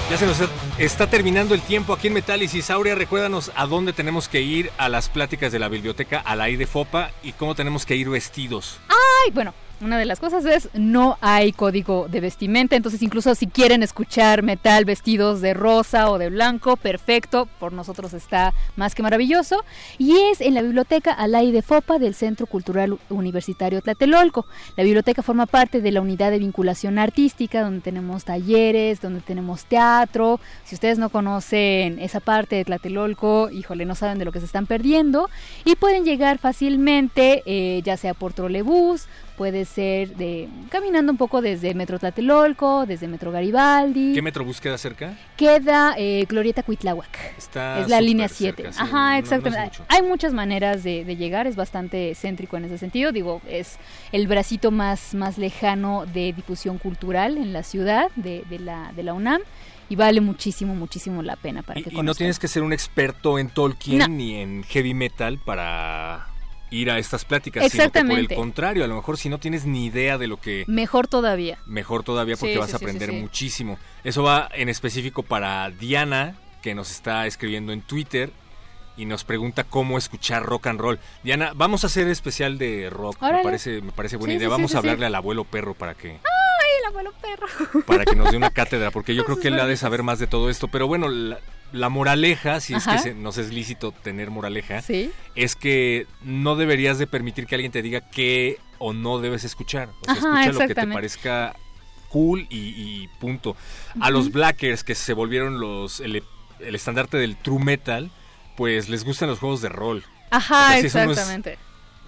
Ya se nos está terminando el tiempo aquí en Metálisis. Aurea, recuérdanos a dónde tenemos que ir a las pláticas de la biblioteca al aire FOPA y cómo tenemos que ir vestidos. Ay, bueno, una de las cosas es no hay código de vestimenta, entonces incluso si quieren escuchar metal vestidos de rosa o de blanco, perfecto, por nosotros está más que maravilloso. Y es en la biblioteca Alay de Fopa del Centro Cultural Universitario Tlatelolco. La biblioteca forma parte de la unidad de vinculación artística, donde tenemos talleres, donde tenemos teatro. Si ustedes no conocen esa parte de Tlatelolco, híjole, no saben de lo que se están perdiendo. Y pueden llegar fácilmente, eh, ya sea por trolebús, puede ser de caminando un poco desde Metro Tlatelolco, desde Metro Garibaldi. ¿Qué metrobús queda cerca? Queda eh, Glorieta Cuitláhuac. Está es la línea cerca, 7. sí, Ajá, es exactamente. Hay muchas maneras de, de llegar, es bastante céntrico en ese sentido. Digo, es el bracito más, más lejano de difusión cultural en la ciudad de, de la, de la UNAM. Y vale muchísimo, muchísimo la pena para que Y no conozcan. tienes que ser un experto en Tolkien No. ni en heavy metal para ir a estas pláticas. Sino que por Exactamente. el contrario, a lo mejor si no tienes ni idea de lo que... Mejor todavía. Mejor todavía porque Sí, vas sí, a aprender sí. muchísimo. Eso va en específico para Diana, que nos está escribiendo en Twitter y nos pregunta cómo escuchar rock and roll. Diana, vamos a hacer especial de rock. Me parece, me parece buena idea. vamos a hablarle al abuelo perro para que ¡Ay, el abuelo perro! para que nos dé una cátedra, porque yo creo que él ha de saber más de todo esto. Pero bueno, la, la moraleja, si es que se- nos es lícito tener moraleja, Sí. es que no deberías de permitir que alguien te diga qué o no debes escuchar. O sea, Ajá, escucha lo que te parezca cool y, y punto. A los. Blackers, que se volvieron los el, el estandarte del true metal, pues les gustan los juegos de rol. Ajá, O sea, si exactamente.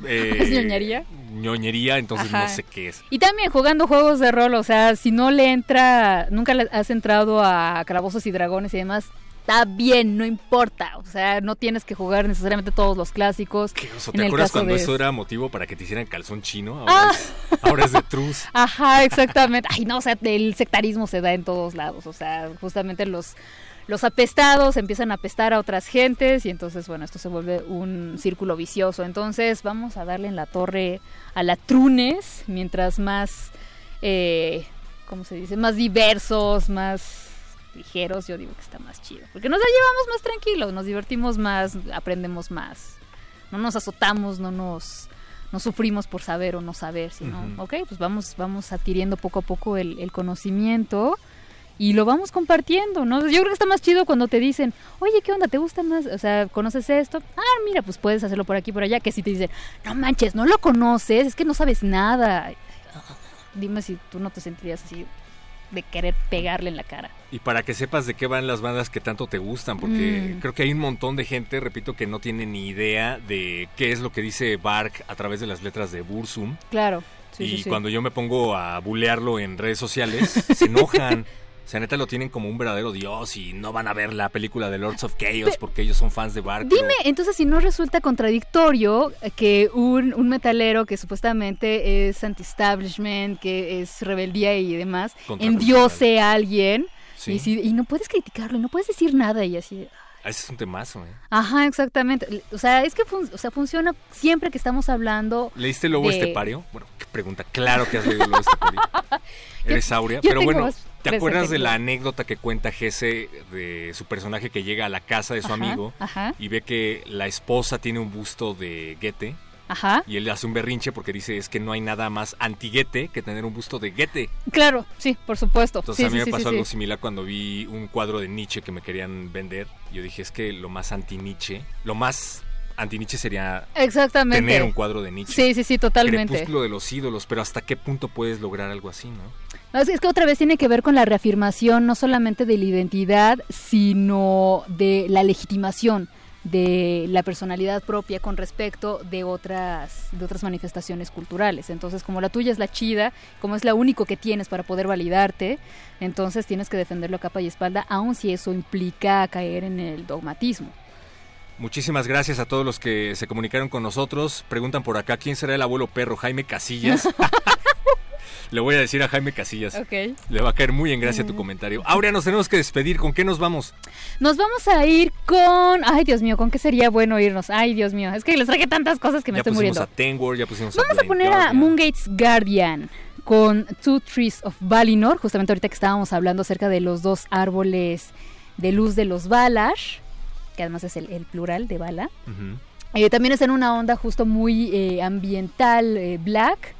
eh, ¿Es ñoñería? ñoñería, entonces Ajá. no sé qué es. Y también jugando juegos de rol, o sea, si no le entra, nunca has entrado a Calabozos y Dragones y demás, está bien, no importa. O sea, no tienes que jugar necesariamente todos los clásicos. En ¿Te acuerdas cuando de- eso era motivo para que te hicieran calzón chino? Ahora, Ah. es, ahora es de truz. Ajá, exactamente. Ay, no, o sea, el sectarismo se da en todos lados. O sea, justamente los, los apestados empiezan a apestar a otras gentes y entonces, bueno, esto se vuelve un círculo vicioso. Entonces, vamos a darle en la torre a la Trunes, mientras más, eh, ¿cómo se dice? Más diversos, más ligeros, yo digo que está más chido. Porque nos la llevamos más tranquilos, nos divertimos más, aprendemos más. No nos azotamos, no nos no sufrimos por saber o no saber, sino, Ujú. ok, pues vamos, vamos adquiriendo poco a poco el, el conocimiento y lo vamos compartiendo, ¿no? Yo creo que está más chido cuando te dicen, oye, ¿qué onda? ¿Te gusta más? O sea, ¿conoces esto? Ah, mira, pues puedes hacerlo por aquí, por allá, que si te dicen, no manches, no lo conoces, es que no sabes nada. Dime si tú no te sentirías así de querer pegarle en la cara. Y para que sepas de qué van las bandas que tanto te gustan, porque Mm. creo que hay un montón de gente, repito, que no tiene ni idea de qué es lo que dice Bark a través de las letras de Bursum. Claro. Sí, y sí, sí. cuando yo me pongo a bulearlo en redes sociales, se enojan. O sea, neta lo tienen como un verdadero dios y no van a ver la película de Lords of Chaos porque ellos son fans de Bark. Dime, entonces, si no resulta contradictorio que un, un metalero que supuestamente es anti-establishment, que es rebeldía y demás, endiose a alguien Sí. y, si- y no puedes criticarlo, y no puedes decir nada y así. Ese es un temazo, ¿eh? Ajá, exactamente. O sea, es que fun- o sea, funciona siempre que estamos hablando. ¿Leíste Lobo de- Estepario? Bueno, qué pregunta. Claro que has leído Lobo Estepario. Eres Aurea. yo Pero bueno, ¿te acuerdas de la anécdota que cuenta Jesse de su personaje que llega a la casa de su Ajá, amigo ajá. y ve que la esposa tiene un busto de Goethe? Ajá. Y él hace un berrinche porque dice es que no hay nada más anti-Goethe que tener un busto de Goethe. Claro, sí, por supuesto. Entonces Sí, a mí sí, me pasó sí, algo similar cuando vi un cuadro de Nietzsche que me querían vender. Yo dije, es que lo más anti-Nietzsche, lo más anti-Nietzsche sería Exactamente. tener un cuadro de Nietzsche. Sí, sí, sí, totalmente. Crepúsculo de los ídolos, pero ¿hasta qué punto puedes lograr algo así, no? No, es, es que otra vez tiene que ver con la reafirmación no solamente de la identidad, sino de la legitimación de la personalidad propia con respecto de otras de otras manifestaciones culturales. Entonces, como la tuya es la chida, como es la único que tienes para poder validarte, entonces tienes que defenderlo a capa y espalda, aun si eso implica caer en el dogmatismo. Muchísimas gracias a todos los que se comunicaron con nosotros. Preguntan por acá, ¿quién será el abuelo perro? Jaime Casillas. Le voy a decir a Jaime Casillas. Ok. Le va a caer muy en gracia tu comentario. Aurea, nos tenemos que despedir. ¿Con qué nos vamos? Nos vamos a ir con... Ay, Dios mío, ¿con qué sería bueno irnos? Ay, Dios mío, es que les traje tantas cosas que me ya estoy muriendo. a ya pusimos Vamos a poner a Guardian. Moongate's Guardian con Two Trees of Valinor, justamente ahorita que estábamos hablando acerca de los dos árboles de luz de los Valar, que además es el, el plural de. Ujú. Eh, también es en una onda justo muy eh, ambiental, eh, black.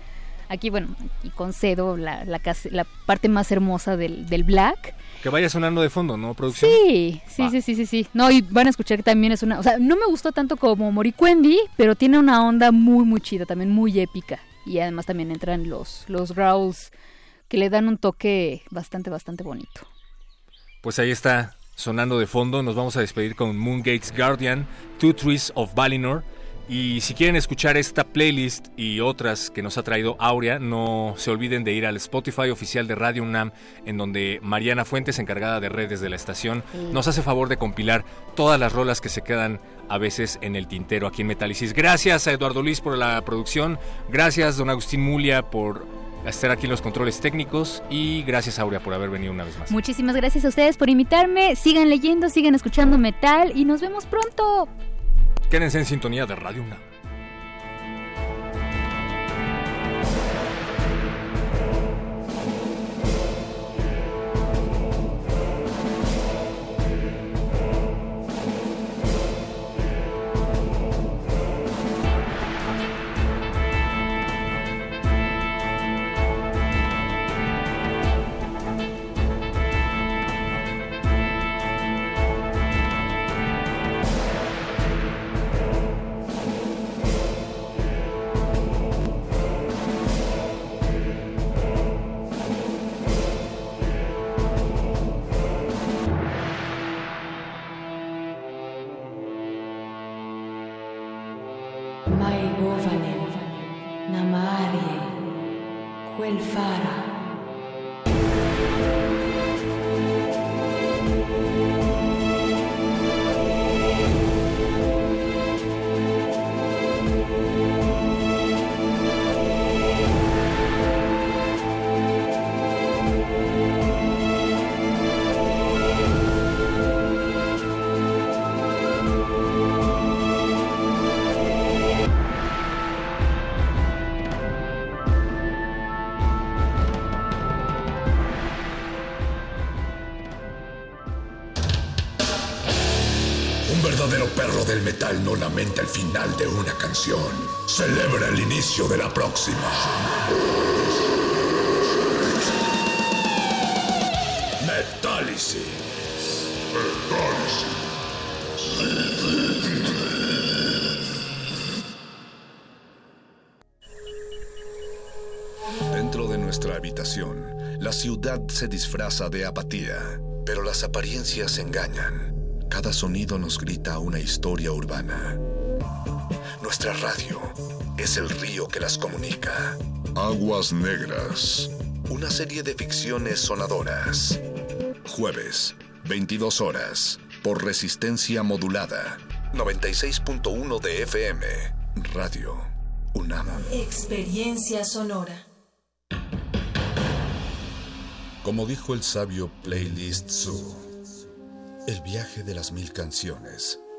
Aquí, bueno, y concedo la, la parte más hermosa del, del black. Que vaya sonando de fondo, ¿no, producción? Sí, sí, sí, sí, sí, sí. No, y van a escuchar que también es una... O sea, no me gustó tanto como Moricuendi, pero tiene una onda muy, muy chida, también muy épica. Y además también entran los, los growls que le dan un toque bastante, bastante bonito. Pues ahí está, sonando de fondo. Nos vamos a despedir con Moongate's Guardian, Two Trees of Valinor. Y si quieren escuchar esta playlist y otras que nos ha traído Aurea, no se olviden de ir al Spotify oficial de Radio UNAM, en donde Mariana Fuentes, encargada de redes de la estación, nos hace favor de compilar todas las rolas que se quedan a veces en el tintero aquí en Metálisis. Gracias a Eduardo Luis por la producción, gracias don Agustín Mulia por estar aquí en los controles técnicos y gracias Aurea por haber venido una vez más. Muchísimas gracias a ustedes por invitarme. Sigan leyendo, sigan escuchando metal y nos vemos pronto. Quédense en sintonía de Radio UNAM. Celebra el inicio de la próxima. Metálisis. Dentro de nuestra habitación, la ciudad se disfraza de apatía, pero las apariencias engañan. Cada sonido nos grita una historia urbana. Nuestra radio es el río que las comunica. Aguas Negras. Una serie de ficciones sonadoras. Jueves, 22 horas, por resistencia modulada. 96.1 de FM. Radio UNAM. Experiencia sonora. Como dijo el sabio Playlist Zoo, El viaje de las mil canciones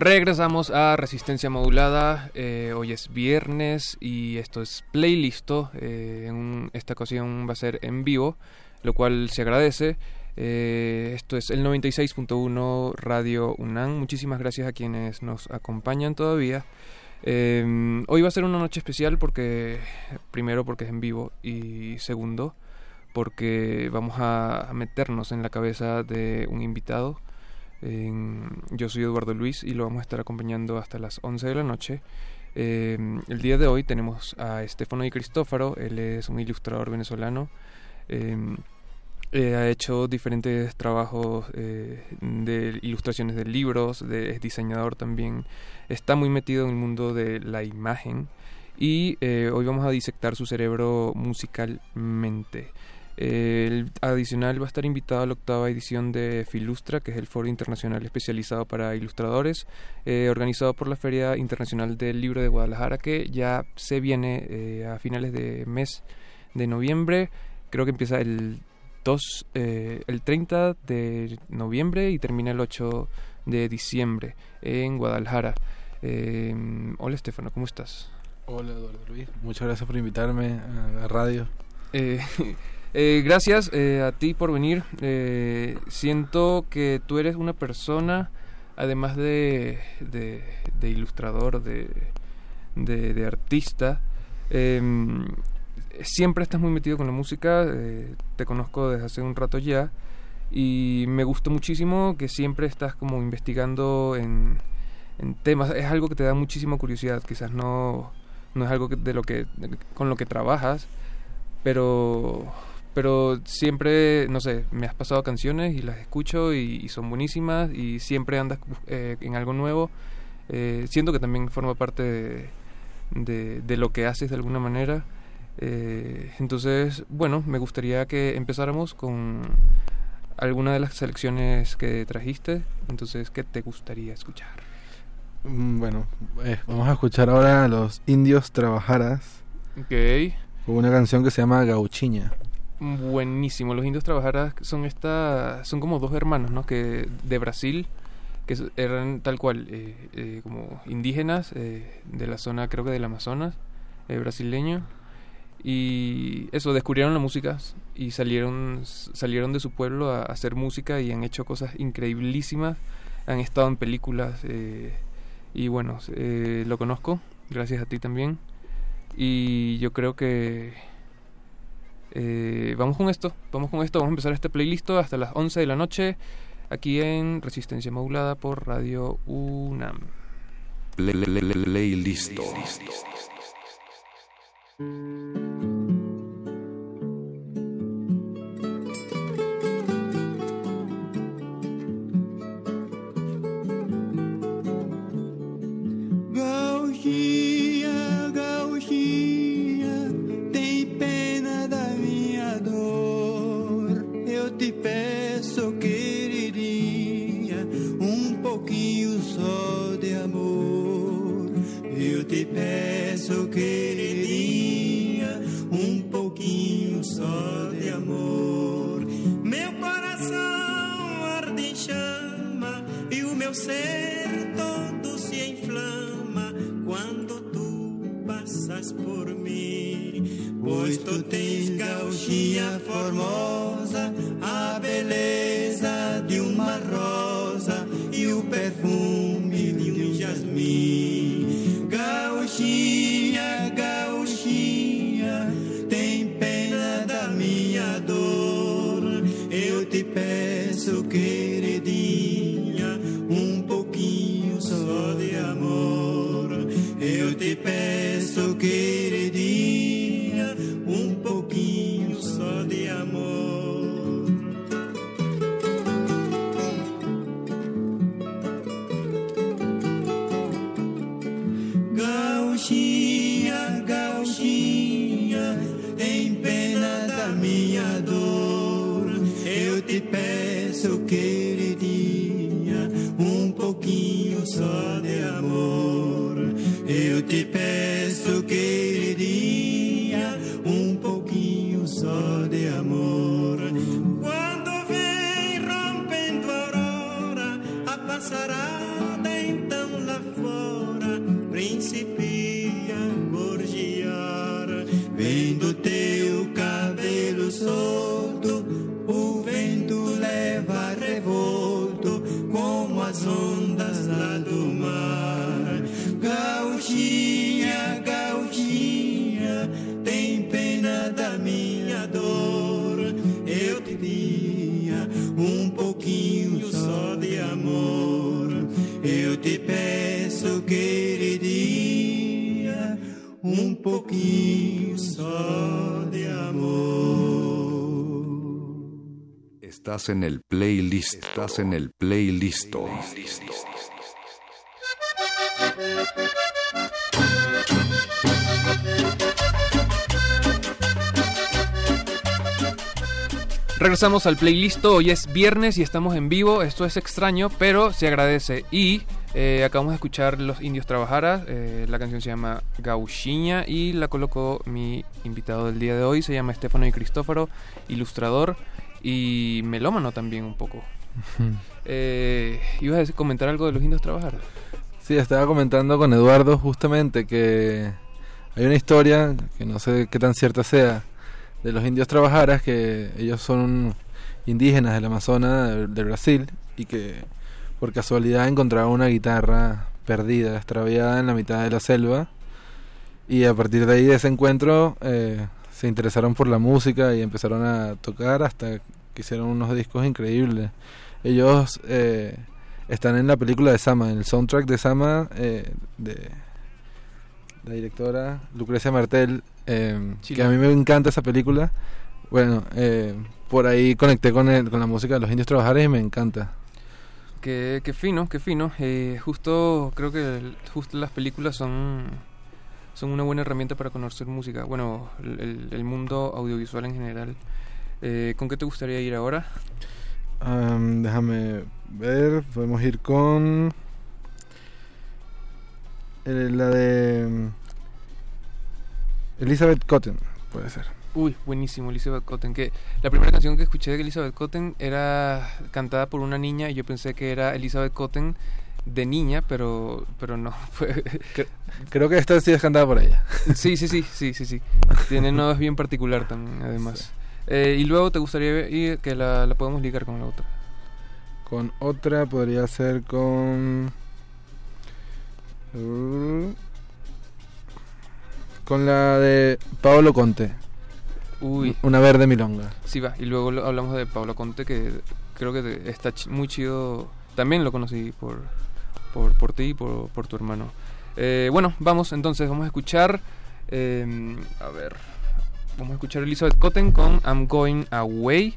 Regresamos a Resistencia Modulada. Eh, hoy es viernes y esto es Playlisto. Eh, esta ocasión va a ser en vivo, lo cual se agradece. Eh, esto es el 96.1 Radio UNAM. Muchísimas gracias a quienes nos acompañan todavía. hoy va a ser una noche especial porque, primero, porque es en vivo y segundo, porque vamos a meternos en la cabeza de un invitado yo soy Eduardo Luis y lo vamos a estar acompañando hasta las 11 de la noche. Em, el día de hoy tenemos a Estefano y Cristófaro, él es un ilustrador venezolano. Em, eh, ha hecho diferentes trabajos eh, de ilustraciones de libros, de, es diseñador también. Está muy metido en el mundo de la imagen y eh, hoy vamos a disectar su cerebro musicalmente el adicional va a estar invitado a la octava edición de Filustra, que es el foro internacional especializado para ilustradores, eh, organizado por la Feria Internacional del Libro de Guadalajara, que ya se viene eh, a finales de mes de noviembre. Creo que empieza el 2, eh, el 30 de noviembre y termina el 8 de diciembre en Guadalajara. hola Estefano, ¿cómo estás? Hola Eduardo Luis, muchas gracias por invitarme a la radio. Eh, gracias eh, a ti por venir. Eh, siento que tú eres una persona, además de, ilustrador, de, artista, em, siempre estás muy metido con la música. te conozco desde hace un rato ya. Y me gusta muchísimo que siempre estás como investigando en temas. Es algo que te da muchísima curiosidad. Quizás no, no es algo de lo que, con lo que trabajas, pero pero siempre, no sé, me has pasado canciones y las escucho y, son buenísimas y siempre andas eh, en algo nuevo. Eh, siento que también forma parte de, de, lo que haces de alguna manera. Eh, entonces, bueno, me gustaría que empezáramos con alguna de las selecciones que trajiste. Entonces, ¿qué te gustaría escuchar? Mm, bueno, vamos a escuchar ahora a los indios trabajaras. Ok. Con una canción que se llama Gauchiña buenísimo. Los indios trabajaras son esta, son como dos hermanos, ¿no? Que de Brasil, que eran tal cual eh, eh, como indígenas eh, de la zona, creo que del Amazonas, brasileño. Y eso, descubrieron la música y salieron, salieron de su pueblo a, hacer música y han hecho cosas increíblísimas. Han estado en películas y bueno, lo conozco, gracias a ti también. Y yo creo que eh, vamos con esto, vamos con esto, vamos a empezar este playlist hasta las 11 de la noche aquí en Resistencia Modulada por Radio UNAM. Playlist. ser todo se inflama quando tu passas por mim, pois tu tens gauchia formosa. Peço, queridinha, um pouquinho só de amor. Eu te peço, queridinha, um pouquinho só de amor. Quando vem rompendo a aurora, a passarada Eu te peço, queridinha, um pouquinho só de amor. Estás en el playlist. Estás en el playlist. Regresamos al playlist. Hoy es viernes y estamos en vivo. Esto es extraño, pero se agradece. Y eh, acabamos de escuchar Los Indios Trabajaras. eh, la canción se llama Gauchiña y la colocó mi invitado del día de hoy. Se llama Estefano y Cristóforo, ilustrador y melómano también un poco. Eh, ¿Ibas a comentar algo de Los Indios Trabajaras? Sí, estaba comentando con Eduardo justamente que hay una historia, que no sé qué tan cierta sea, de los indios trabajaras, que ellos son indígenas del Amazonas de, de Brasil y que por casualidad encontraron una guitarra perdida, extraviada en la mitad de la selva y a partir de ahí de ese encuentro eh, se interesaron por la música y empezaron a tocar hasta que hicieron unos discos increíbles. Ellos eh, están en la película de Sama, en el soundtrack de Sama eh, de la directora Lucrecia Martel, eh, que a mí me encanta esa película. Bueno, eh, por ahí conecté con, el- con la música de los indios trabajadores y me encanta. Qué, qué fino, qué fino. Eh, justo creo que justo las películas son, son una buena herramienta para conocer música. Bueno, el, el- mundo audiovisual en general. Eh, ¿Con qué te gustaría ir ahora? Am, déjame ver, podemos ir con la de Elizabeth Cotton, puede ser. Uy, buenísimo, Elizabeth Cotten. Que la primera canción que escuché de Elizabeth Cotten era cantada por una niña y yo pensé que era Elizabeth Cotten de niña, pero pero no. Fue... Creo que esta sí es cantada por ella. Sí, sí, sí, sí, sí, sí. Tiene una voz bien particular también, además. Eh, y luego te gustaría ir que la, la podemos ligar con la otra. Con otra podría ser con. Uh, con la de Paolo Conte. Uy. Una verde milonga. Sí, va. Y luego lo- hablamos de Pablo Conte, que creo que está muy chido. También lo conocí por, por, por ti y por, por tu hermano. Eh, bueno, vamos entonces, vamos a escuchar. eh, a ver. Vamos a escuchar Elizabeth Cotten con I'm Going Away.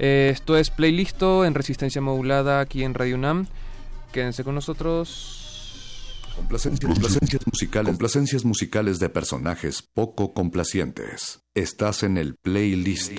Eh, esto es playlisto en resistencia modulada aquí en Radio UNAM. Quédense con nosotros. Complacencias, complacencias musicales, complacencias musicales de personajes poco complacientes. Estás en el playlist.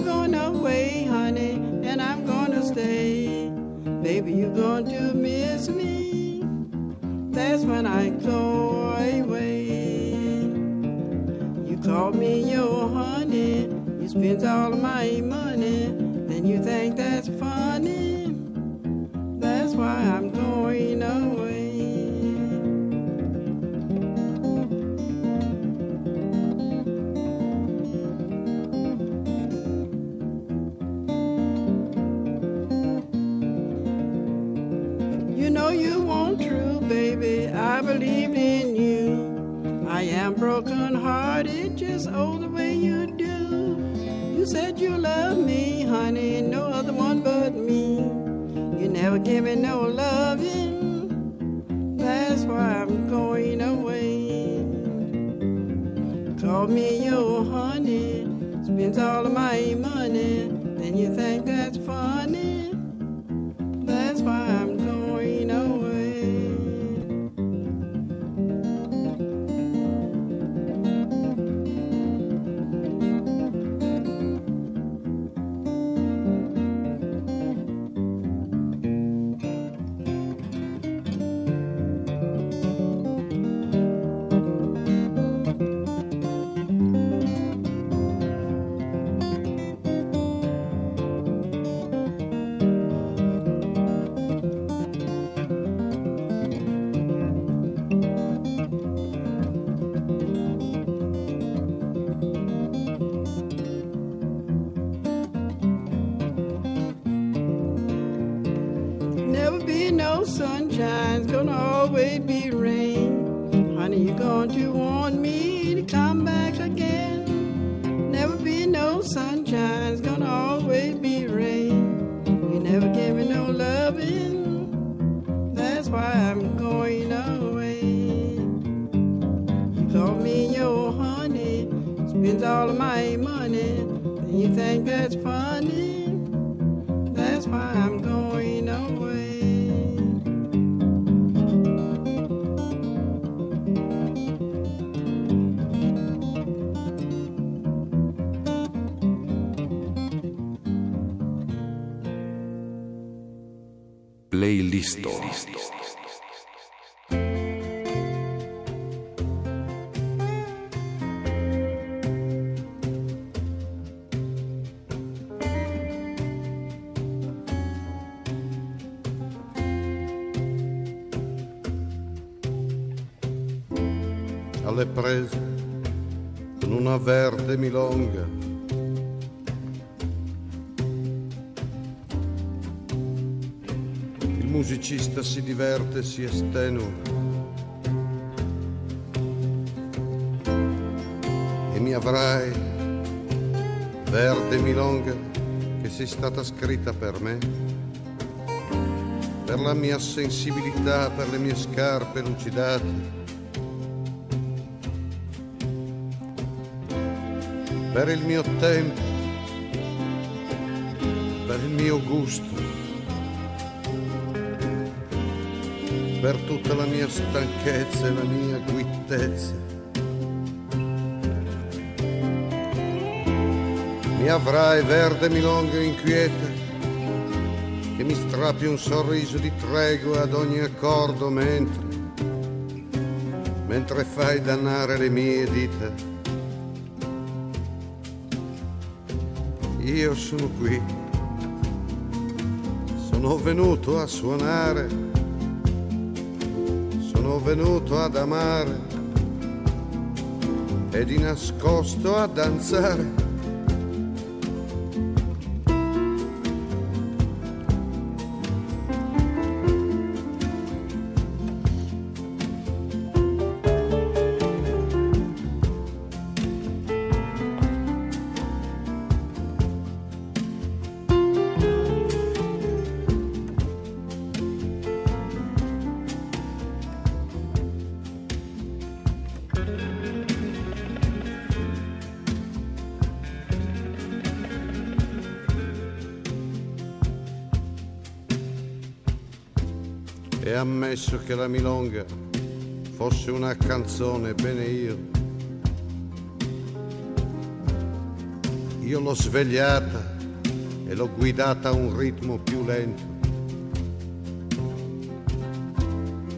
I'm going away, honey, and I'm going to stay. Baby, you're going to miss me. That's when I go away. You call me your honey. You spend all my money. Then you think that's si estenua. E mi avrai, verde milonga, che sei stata scritta per me, per la mia sensibilità, per le mie scarpe lucidate per il mio tempo, per il mio gusto, per tutta la mia stanchezza e la mia guittezza. Mi avrai verde milonga inquieta, che mi strappi un sorriso di tregua ad ogni accordo mentre, mentre fai dannare le mie dita. Io sono qui, sono venuto a suonare, venuto ad amare e di nascosto a danzare. Ammesso che la milonga fosse una canzone, bene io. Io l'ho svegliata e l'ho guidata a un ritmo più lento.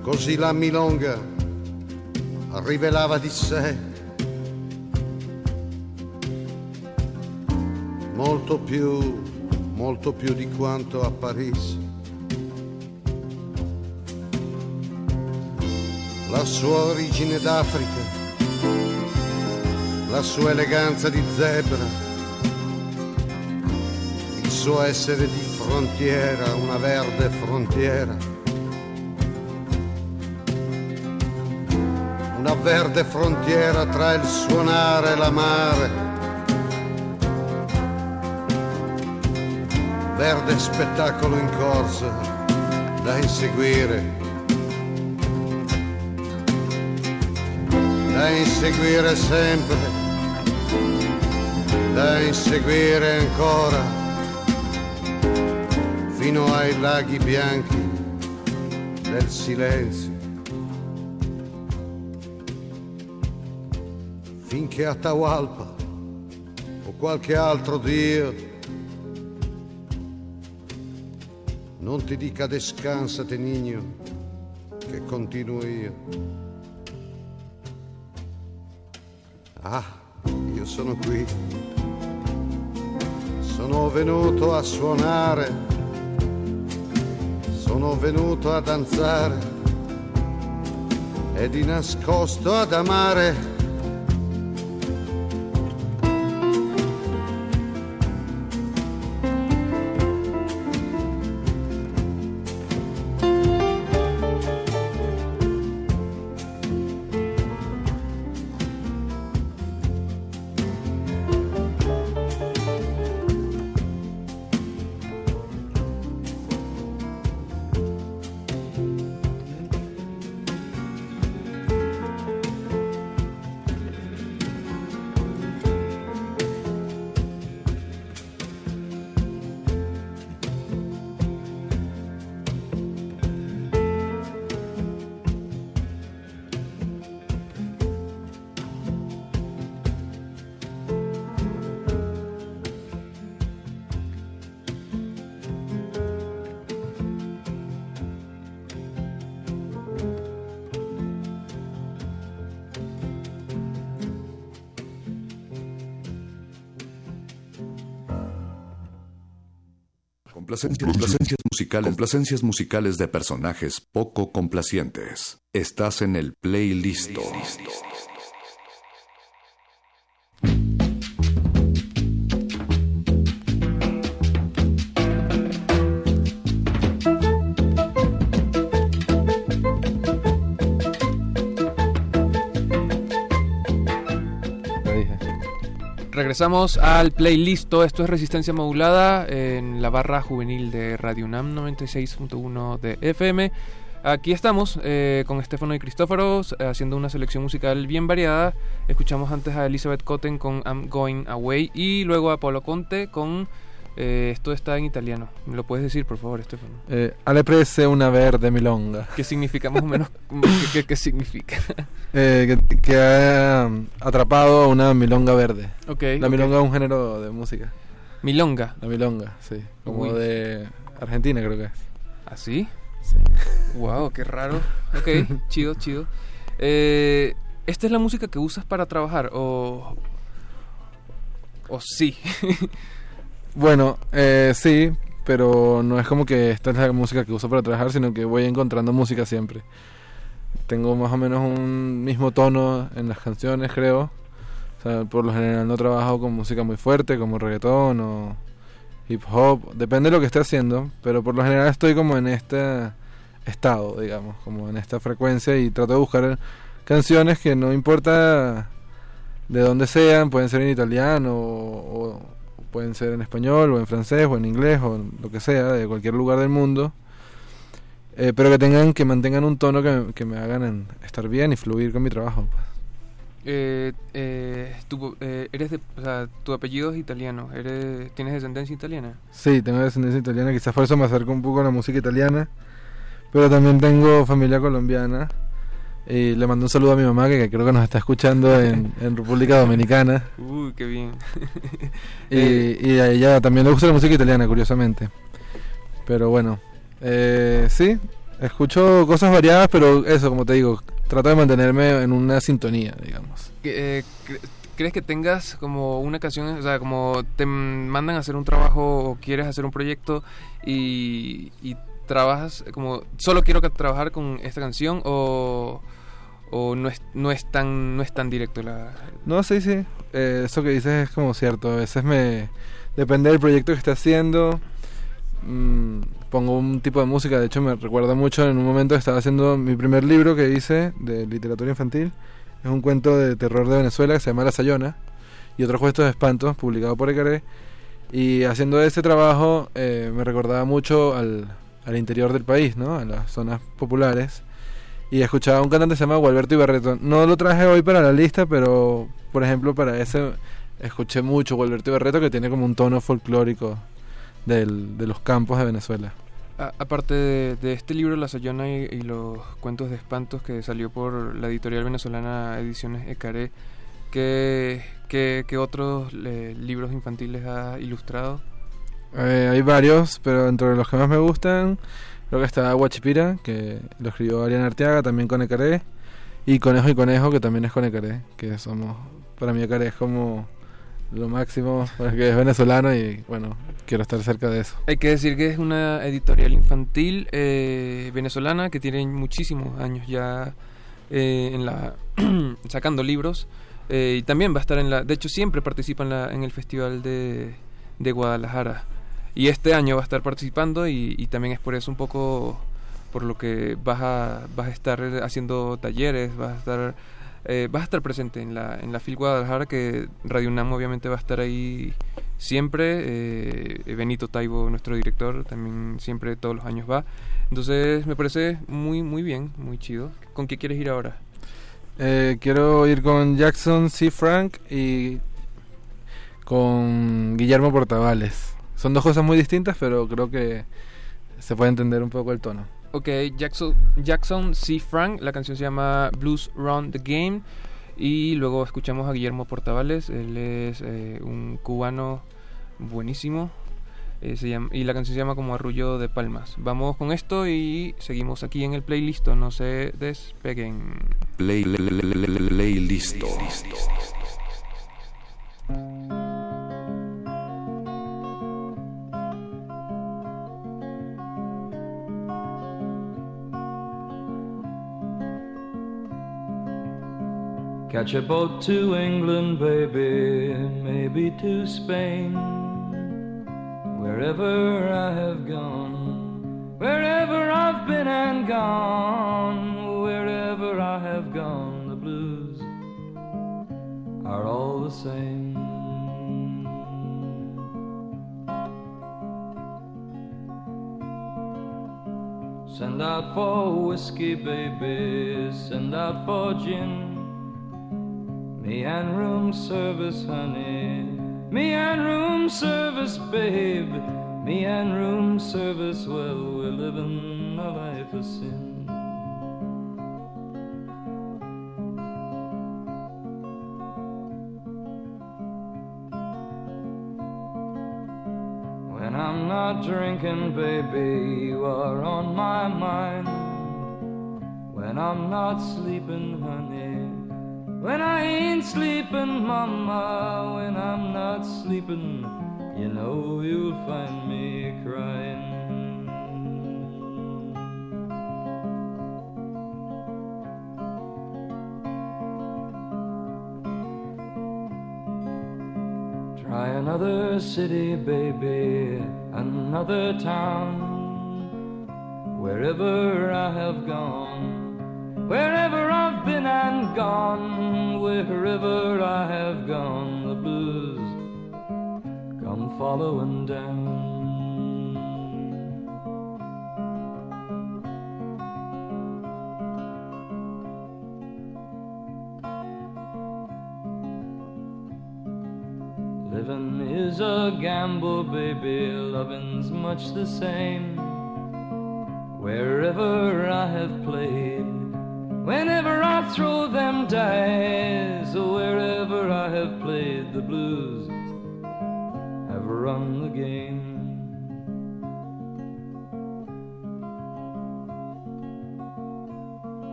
Così la milonga rivelava di sé molto più, molto più di quanto apparisse. La sua origine d'Africa, la sua eleganza di zebra, il suo essere di frontiera, una verde frontiera. Una verde frontiera tra il suonare e l'amare. Verde spettacolo in corsa da inseguire. Inseguire sempre. Da inseguire ancora fino ai laghi bianchi del silenzio. Finché Atahualpa o qualche altro Dio non ti dica descansate niño, che continuo io. Sono qui, sono venuto a suonare. Sono venuto a danzare. E di nascosto ad amare. Complacencias, complacencias musicales, complacencias musicales de personajes poco complacientes. Estás en el playlist. Regresamos al playlist. Esto es Resistencia Modulada en la barra juvenil de Radio UNAM 96.1 de FM. Aquí estamos eh, con Estefano y Cristóforo haciendo una selección musical bien variada. Escuchamos antes a Elizabeth Cotten con I'm Going Away y luego a Paolo Conte con eh, esto está en italiano. ¿Me lo puedes decir, por favor, Estefano? Eh, alle prese una verde milonga. ¿Qué significa más o menos? ¿Qué, qué- qué significa? Eh, que, que ha um, atrapado a una milonga verde. Ok, La milonga es un género de música. ¿Milonga? La milonga, sí. Como Uy. de Argentina, creo que es. ¿Así? Sí. Wow, qué raro. Ok, chido, chido. Eh, ¿Esta es la música que usas para trabajar o o sí? Bueno, eh, sí, pero no es como que esta es la música que uso para trabajar, sino que voy encontrando música siempre. Tengo más o menos un mismo tono en las canciones, creo. Por lo general no trabajo con música muy fuerte, como reggaetón o hip hop. Depende de lo que esté haciendo, pero por lo general estoy como en este estado, digamos, como en esta frecuencia y trato de buscar canciones que no importa de dónde sean, pueden ser en italiano o pueden ser en español o en francés o en inglés o en lo que sea, de cualquier lugar del mundo, eh, pero que tengan, que mantengan un tono que, que me hagan en- estar bien y fluir con mi trabajo. pues. Eh, eh, tu, eh, eres de, o sea, tu apellido es italiano. Eres, ¿Tienes descendencia italiana? Sí, tengo descendencia italiana, quizás por eso me acerco un poco a la música italiana, pero también tengo familia colombiana. Y le mando un saludo a mi mamá, que, creo que nos está escuchando en, en República Dominicana. Uy, qué bien. Y, y a ella también le gusta la música italiana, curiosamente. Pero bueno, eh, sí, Escucho cosas variadas, pero eso, como te digo, trato de mantenerme en una sintonía, digamos. Eh, cre- ¿Crees que tengas como una canción, o sea, como te mandan a hacer un trabajo o quieres hacer un proyecto y, y trabajas como, solo quiero trabajar con esta canción o, o no, es, no, es tan, no es tan directo la... No, sí, sí. Eh, eso que dices es como cierto. A veces me. Depende del proyecto que esté haciendo. mm, pongo un tipo de música. De hecho, me recuerda mucho en un momento estaba haciendo mi primer libro que hice de literatura infantil. Es un cuento de terror de Venezuela que se llama La Sayona. Y otros cuentos de espantos publicado por Ecaré. Y haciendo ese trabajo eh, me recordaba mucho al, al interior del país, ¿no? A las zonas populares. Y escuchaba a un cantante que se llama Gualberto Ibarreto. No lo traje hoy para la lista, pero por ejemplo para ese escuché mucho Gualberto Ibarreto que tiene como un tono folclórico del, de los campos de Venezuela. A- aparte de, de este libro, La Sayona y, y los cuentos de espantos que salió por la editorial venezolana Ediciones Ecaré, ¿qué, qué, qué otros eh, libros infantiles ha ilustrado? Eh, hay varios, pero entre los que más me gustan que está Guachipira, que lo escribió Ariana Arteaga también con Ecaré. Y Conejo y Conejo, que también es con Ecaré, que somos, para mí Ecaré es como lo máximo, porque es venezolano y bueno, quiero estar cerca de eso. Hay que decir que es una editorial infantil eh, venezolana que tiene muchísimos años ya eh, en la sacando libros eh, y también va a estar en la, de hecho siempre participa en, la, en el festival de, de Guadalajara y este año va a estar participando y, también es por eso un poco por lo que vas a, vas a estar haciendo talleres, vas a estar eh, a estar presente en la, en la FIL Guadalajara, que Radio UNAM obviamente va a estar ahí siempre. eh, Benito Taibo, nuestro director, también siempre todos los años va. Entonces me parece muy, muy bien, muy chido. ¿Con qué quieres ir ahora? Eh, quiero ir con Jackson C. Frank y con Guillermo Portavales. Son dos cosas muy distintas, pero creo que se puede entender un poco el tono. Ok, Jackson, Jackson C. Frank, la canción se llama Blues Run the Game. Y luego escuchamos a Guillermo Portavales, él es eh, un cubano buenísimo. eh, se llama- y la canción se llama como Arrullo de Palmas. Vamos con esto y seguimos aquí en el playlist, no se despeguen. Play. Catch a boat to England, baby, maybe to Spain. Wherever I have gone, wherever I've been and gone, wherever I have gone, the blues are all the same. Send out for whiskey, baby, send out for gin. Me and room service, honey. Me and room service, babe. Me and room service, well, we're living a life of sin. When I'm not drinking, baby, you are on my mind. When I'm not sleeping, honey. When I ain't sleeping, mama, when I'm not sleeping, you know you'll find me crying. Try another city, baby, another town. Wherever I have gone, wherever Been and gone, wherever I have gone, the blues come following down. Living is a gamble, baby, loving's much the same. Wherever I have played, whenever I throw them dice, wherever I have played the blues, have run the game.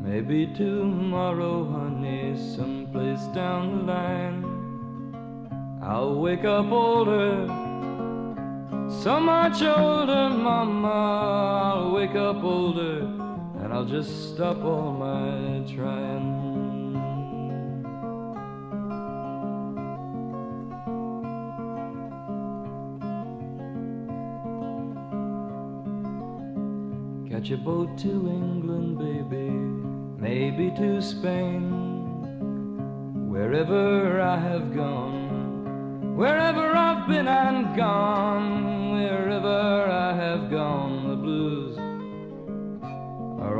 Maybe tomorrow, honey, someplace down the line, I'll wake up older, so much older, mama. I'll wake up older, I'll just stop all my trying. Catch a boat to England, baby, maybe to Spain. Wherever I have gone, wherever I've been and gone, wherever I have gone,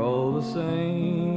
all the same.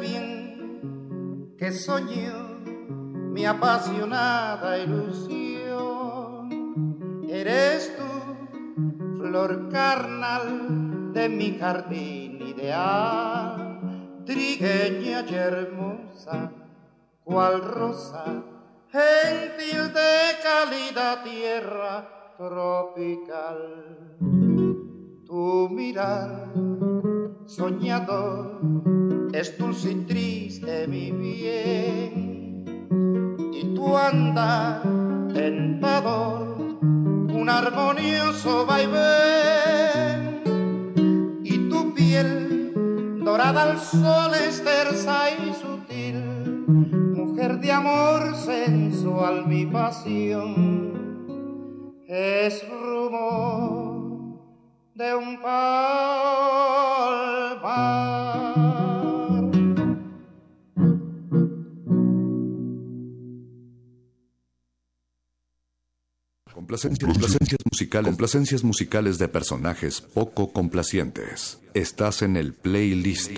Bien que soñó mi apasionada ilusión. Eres tú flor carnal de mi jardín ideal, trigueña y hermosa, cual rosa, gentil de cálida tierra tropical. Tu mirar soñador es dulce y triste mi bien, y tu andar tentador un armonioso vaivén y tu piel dorada al sol es tersa y sutil, mujer de amor sensual mi pasión, es rumor de un palmar. Complacencias, complacencias musicales, complacencias musicales de personajes poco complacientes. Estás en el playlist.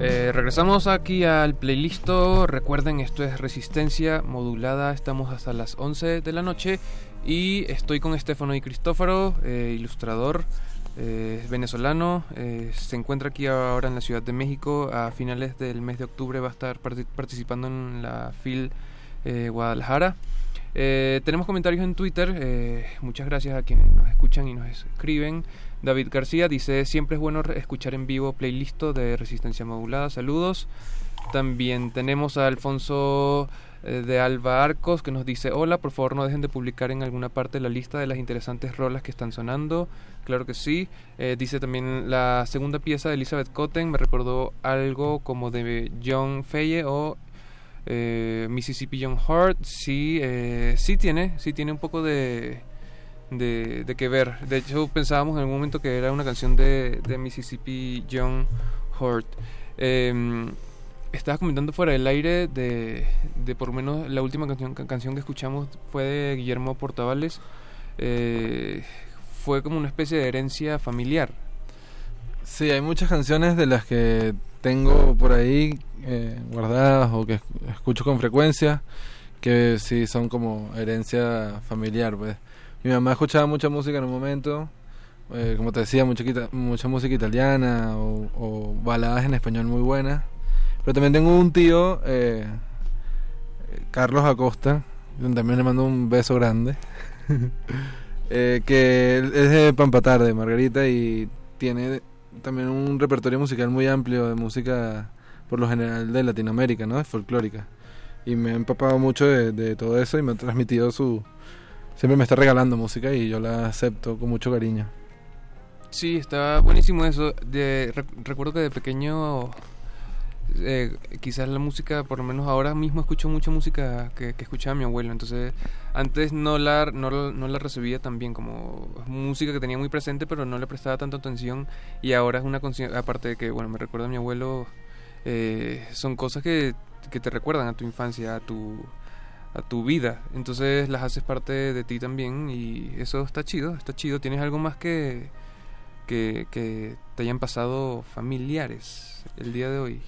Eh, regresamos aquí al playlist. Recuerden, esto es Resistencia Modulada. Estamos hasta las 11 de la noche. Y estoy con Estefano y Cristóforo, eh, ilustrador eh, venezolano. eh, se encuentra aquí ahora en la Ciudad de México. A finales del mes de octubre va a estar parti- participando en la FIL eh, Guadalajara. Tenemos comentarios en Twitter. muchas gracias a quienes nos escuchan y nos escriben. David García dice: Siempre es bueno escuchar en vivo playlist de Resistencia Modulada. Saludos. También tenemos a Alfonso de Alba Arcos que nos dice: Hola, por favor no dejen de publicar en alguna parte la lista de las interesantes rolas que están sonando. Claro que sí. Eh, dice también la segunda pieza de Elizabeth Cotten me recordó algo como de John Feye o eh, Mississippi John Hart. Sí, eh, sí tiene, sí tiene un poco de, de, que ver. De hecho, pensábamos en algún momento que era una canción de, Mississippi John Hart. Eh, estabas comentando fuera del aire de, de por lo menos la última canción, ca- canción que escuchamos fue de Guillermo Portavales. Eh, fue como una especie de herencia familiar. Sí, hay muchas canciones de las que tengo por ahí eh, guardadas o que esc- escucho con frecuencia que sí son como herencia familiar, pues. Mi mamá escuchaba mucha música en un momento, eh, como te decía, mucha, mucha música italiana o, o baladas en español muy buenas. Pero también tengo un tío, eh, Carlos Acosta, donde también le mando un beso grande, eh, que es de Pampatar, de Margarita, y tiene también un repertorio musical muy amplio de música, por lo general, de Latinoamérica, ¿no? Folclórica. Y me ha empapado mucho de, de todo eso y me ha transmitido su... Siempre me está regalando música y yo la acepto con mucho cariño. Sí, está buenísimo eso. De, rec- recuerdo que de pequeño, eh, quizás la música, por lo menos ahora mismo escucho mucha música que, escuchaba mi abuelo. Entonces, antes no la, no, no la recibía tan bien, como música que tenía muy presente, pero no le prestaba tanta atención. Y ahora es una conciencia, aparte de que, bueno, me recuerda a mi abuelo, eh, son cosas que, que te recuerdan a tu infancia, a tu a tu vida, entonces las haces parte de ti también y eso está chido, está chido. ¿Tienes algo más que, que te hayan pasado familiares el día de hoy?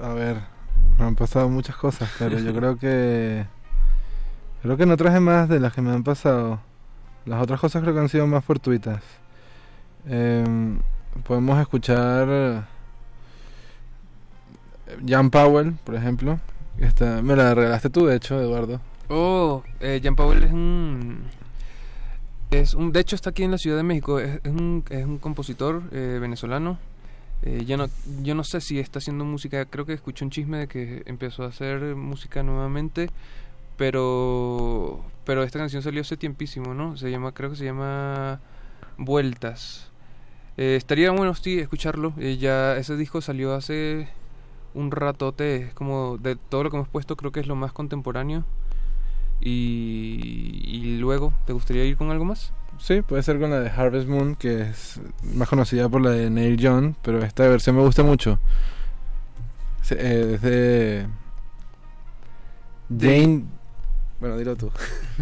A ver, me han pasado muchas cosas, pero yo creo que... Creo que no traje más de las que me han pasado. Las otras cosas creo que han sido más fortuitas. Em, podemos escuchar eh, Jan Powell, por ejemplo. me la regalaste tú, de hecho, Eduardo. Oh, eh, Jean Paul es un... Es un, de hecho está aquí en la Ciudad de México, es, es un, es un compositor eh, venezolano. Eh, yo, no, yo no sé si está haciendo música, creo que escuché un chisme de que empezó a hacer música nuevamente, pero pero esta canción salió hace tiempísimo, ¿no? Se llama, creo que se llama Vueltas. Eh, estaría bueno, sí, escucharlo. Eh, ya ese disco salió hace un ratote, es como de todo lo que hemos puesto, creo que es lo más contemporáneo. Y, y luego, ¿te gustaría ir con algo más? Sí, puede ser con la de Harvest Moon, que es más conocida por la de Neil Young, pero esta versión me gusta mucho. Eh, es de Jane... Bueno, dilo tú.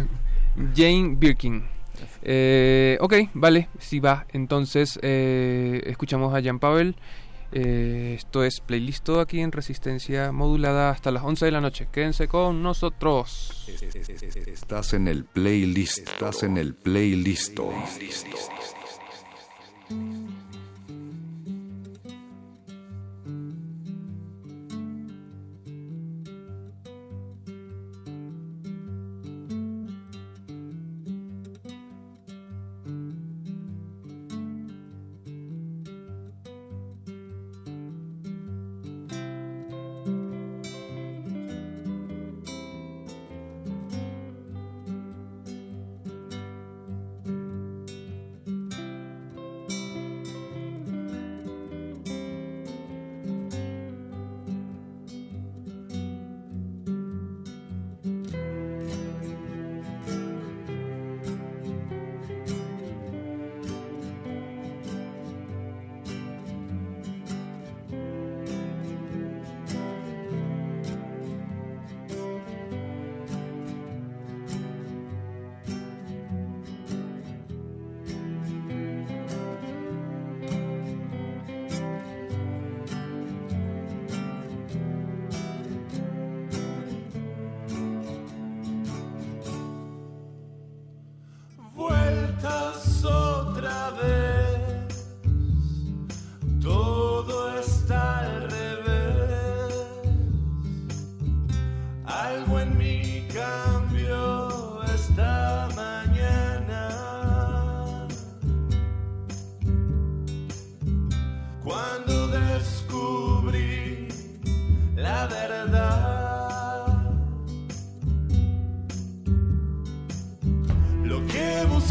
Jane Birkin. Eh, ok, vale, si va. Entonces, eh, escuchamos a Jan Pavel. Eh, esto es playlist aquí en resistencia modulada hasta las 11 de la noche. Quédense con nosotros. Estás en el playlist. Estás en el playlist.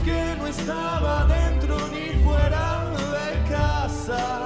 Que no estaba dentro ni fuera de casa.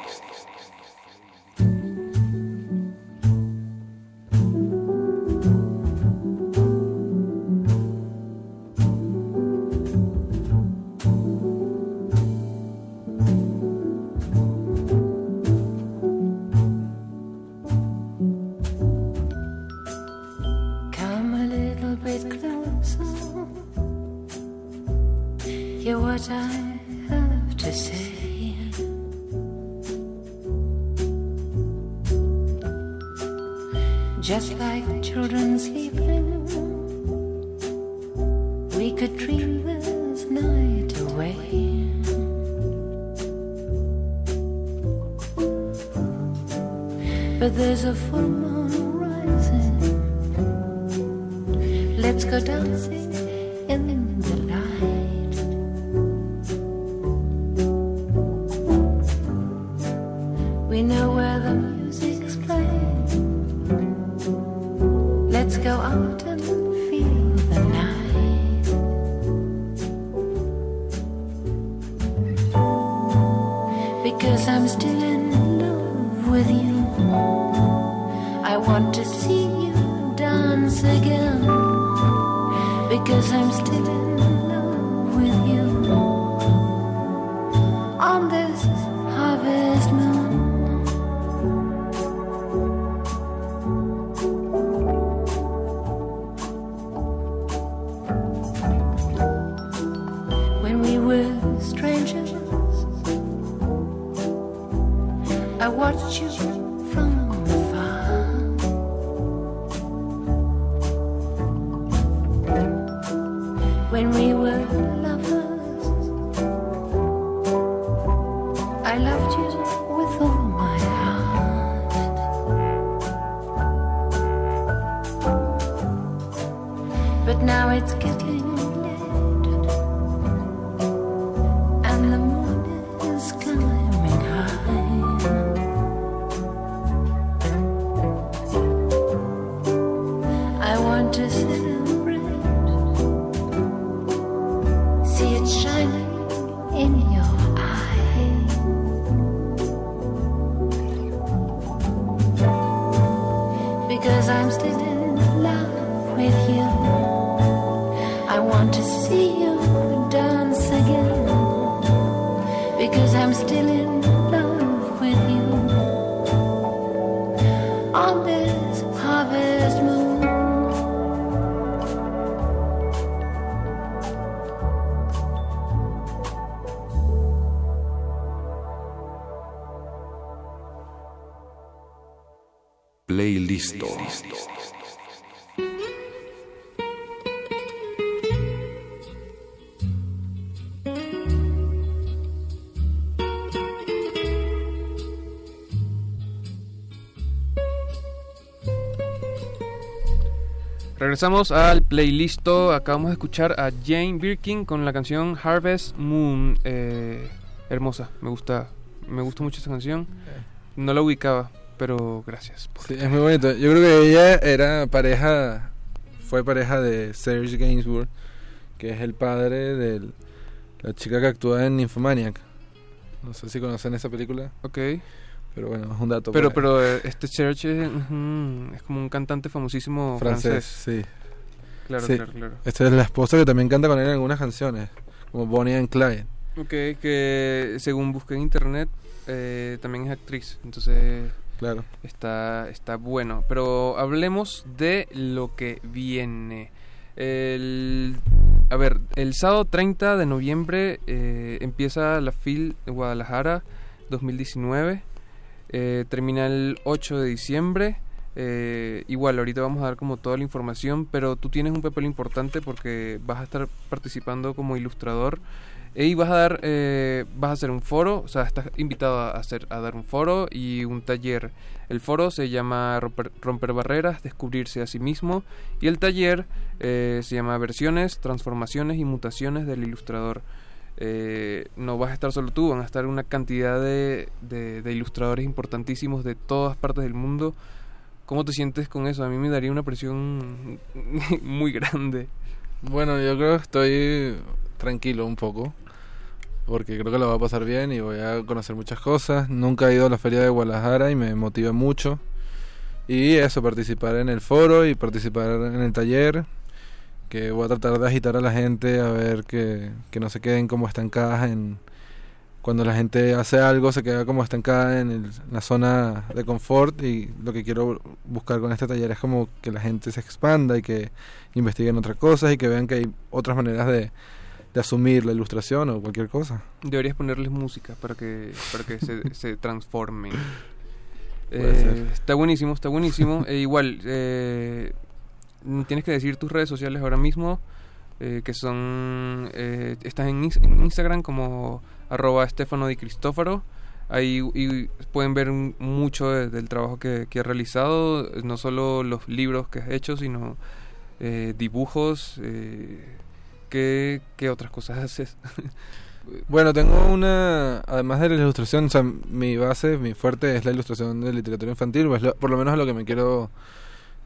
Regresamos al playlist. Acabamos de escuchar a Jane Birkin con la canción Harvest Moon. Eh, hermosa, me gusta, me gusta mucho esta canción. No la ubicaba, pero gracias. por Sí, es muy bonito. Yo creo que ella era pareja, fue pareja de Serge Gainsbourg, que es el padre de la chica que actúa en Nymphomaniac. No sé si conocen esa película. Ok. Pero bueno, es un dato. Pero, pero eh, este Church es, como un cantante famosísimo francés, francés. sí. Claro, Sí. claro, claro. Esta es la esposa que también canta con él en algunas canciones, como Bonnie and Clyde. Ok, que según busqué en internet eh, también es actriz, entonces claro. está, está bueno. Pero hablemos de lo que viene. El, a ver, el sábado 30 de noviembre eh, empieza la FIL de Guadalajara 2019. eh, termina el 8 de diciembre. Eh, igual, ahorita vamos a dar como toda la información, pero tú tienes un papel importante porque vas a estar participando como ilustrador y vas a dar, eh, vas a hacer un foro, o sea, estás invitado a hacer, a dar un foro y un taller. El foro se llama Romper, Barreras, Descubrirse a sí mismo, y el taller eh, se llama Versiones, Transformaciones y Mutaciones del Ilustrador. Eh, no vas a estar solo tú, van a estar una cantidad de ilustradores importantísimos de todas partes del mundo. ¿Cómo te sientes con eso? A mí me daría una presión muy grande. Bueno, yo creo que estoy tranquilo un poco, porque creo que lo va a pasar bien y voy a conocer muchas cosas. Nunca he ido a la feria de Guadalajara y me motiva mucho. Y eso, participar en el foro y participar en el taller, que voy a tratar de agitar a la gente a ver que, que no se queden como estancadas en... Cuando la gente hace algo se queda como estancada en, en la zona de confort y lo que quiero buscar con este taller es como que la gente se expanda y que investiguen otras cosas y que vean que hay otras maneras de de asumir la ilustración o cualquier cosa. Deberías ponerles música para que, para que se, se transformen. Eh, está buenísimo, está buenísimo. E igual, eh, tienes que decir tus redes sociales ahora mismo, eh, que son... eh, estás en, Ins- en Instagram como arroba Stefano Di Cristofaro. Ahí y pueden ver mucho de- del trabajo que, que has realizado, no solo los libros que has hecho, sino eh, dibujos. ¿Qué, ¿Qué otras cosas haces? Bueno, tengo una, además de la ilustración, o sea, mi base, mi fuerte es la ilustración de literatura infantil, pues lo- por lo menos a lo que me quiero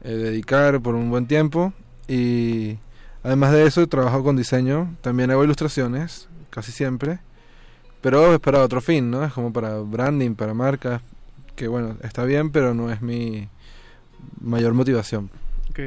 eh, dedicar por un buen tiempo. Y además de eso, trabajo con diseño, también hago ilustraciones, casi siempre, pero es para otro fin, ¿no? Es como para branding, para marcas, que bueno, está bien, pero no es mi mayor motivación. Ok.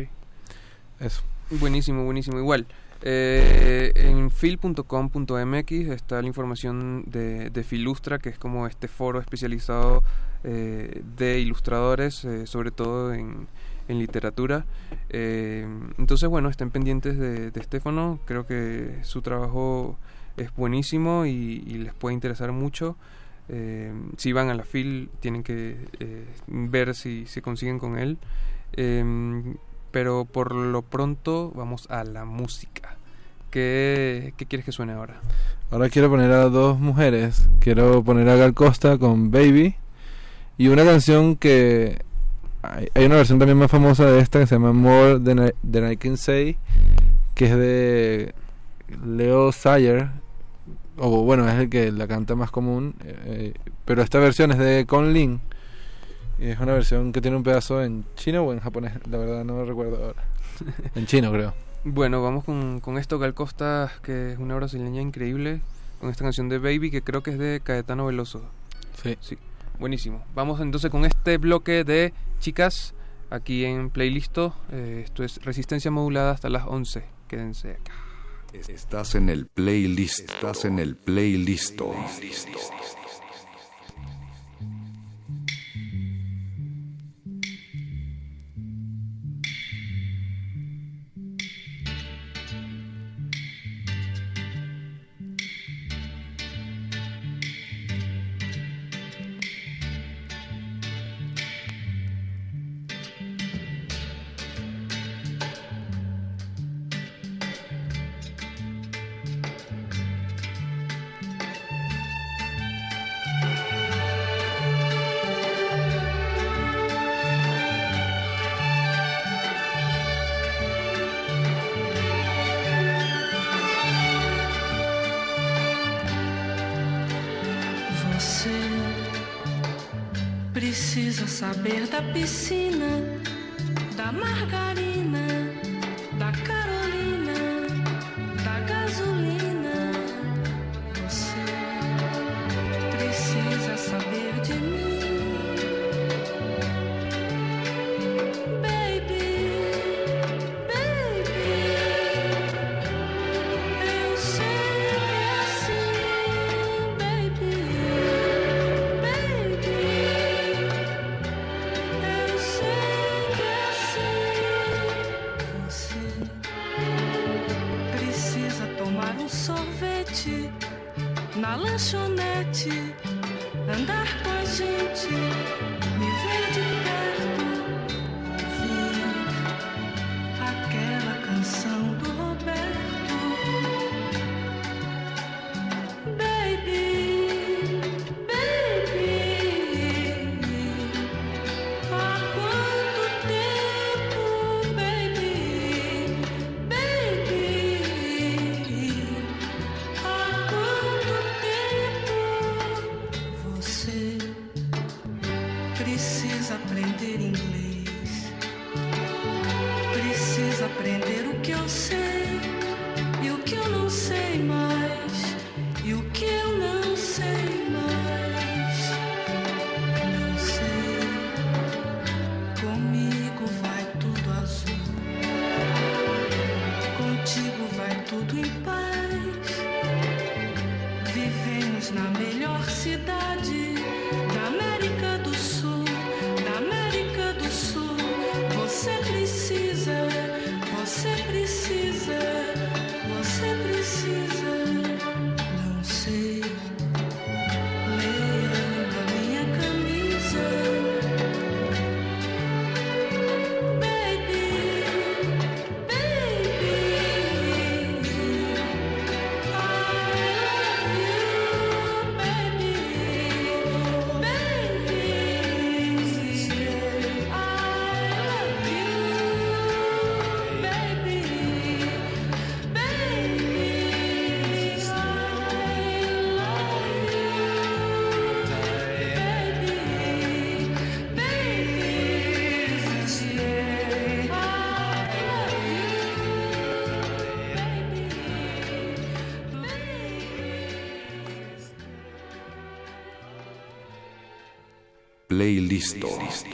Eso. Buenísimo, buenísimo. Igual, eh, en fil.com.mx está la información de, de Filustra, que es como este foro especializado eh, de ilustradores, eh, sobre todo en, literatura. Entonces, bueno, estén pendientes de, de Estefano. Creo que su trabajo es buenísimo y, les puede interesar mucho. Si van a la FIL, tienen que ver si se consiguen con él. Pero por lo pronto vamos a la música. ¿Qué, qué quieres que suene ahora? Ahora quiero poner a dos mujeres. Quiero poner a Gal Costa con Baby. Y una canción que. Hay, hay una versión también más famosa de esta que se llama More Than I, Than I Can Say. Que es de Leo Sayer. O bueno, es el que la canta más común. eh, pero esta versión es de Con Lin. Y es una versión que tiene un pedazo en chino o en japonés. La verdad no recuerdo ahora. En chino, creo. Bueno, vamos con, con esto, Gal Costa, que es una brasileña increíble, con esta canción de Baby, que creo que es de Caetano Veloso. Sí. Sí, buenísimo. Vamos entonces con este bloque de chicas, aquí en Playlisto. Eh, esto es Resistencia Modulada hasta las 11. Quédense acá. Estás en el playlist. Estás en el playlist. Você aprender o que eu sei Playlisto.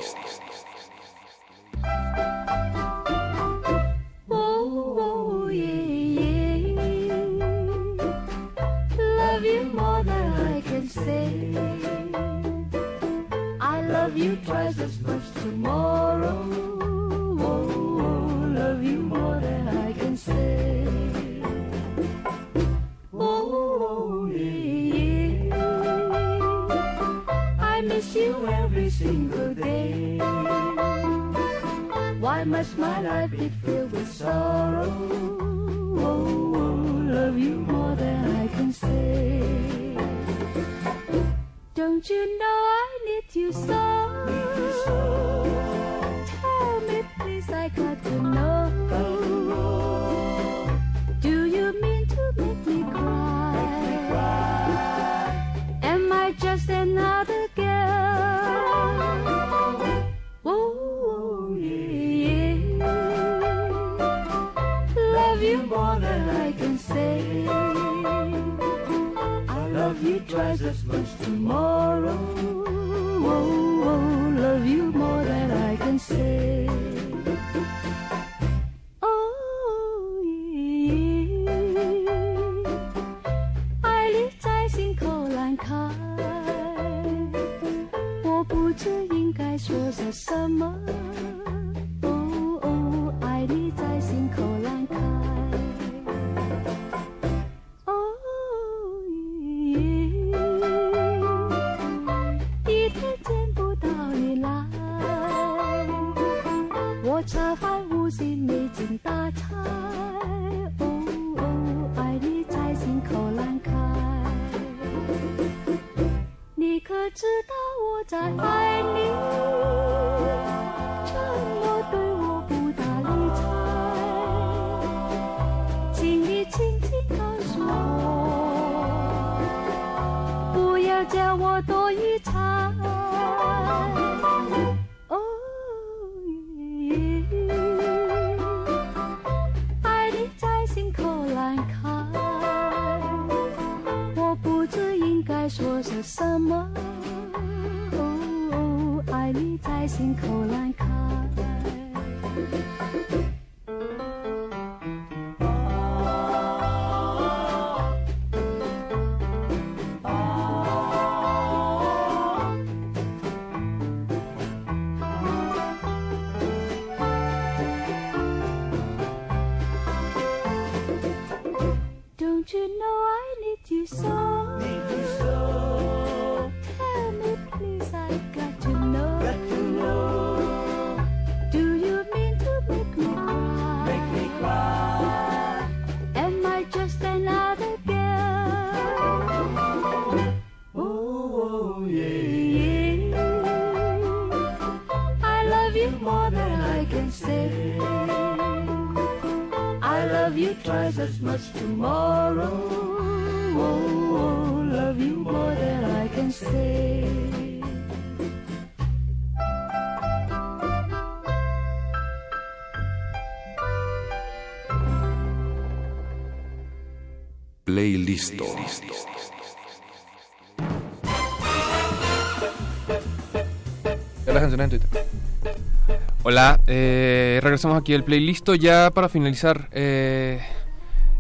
Regresamos aquí al playlist. Ya para finalizar. eh,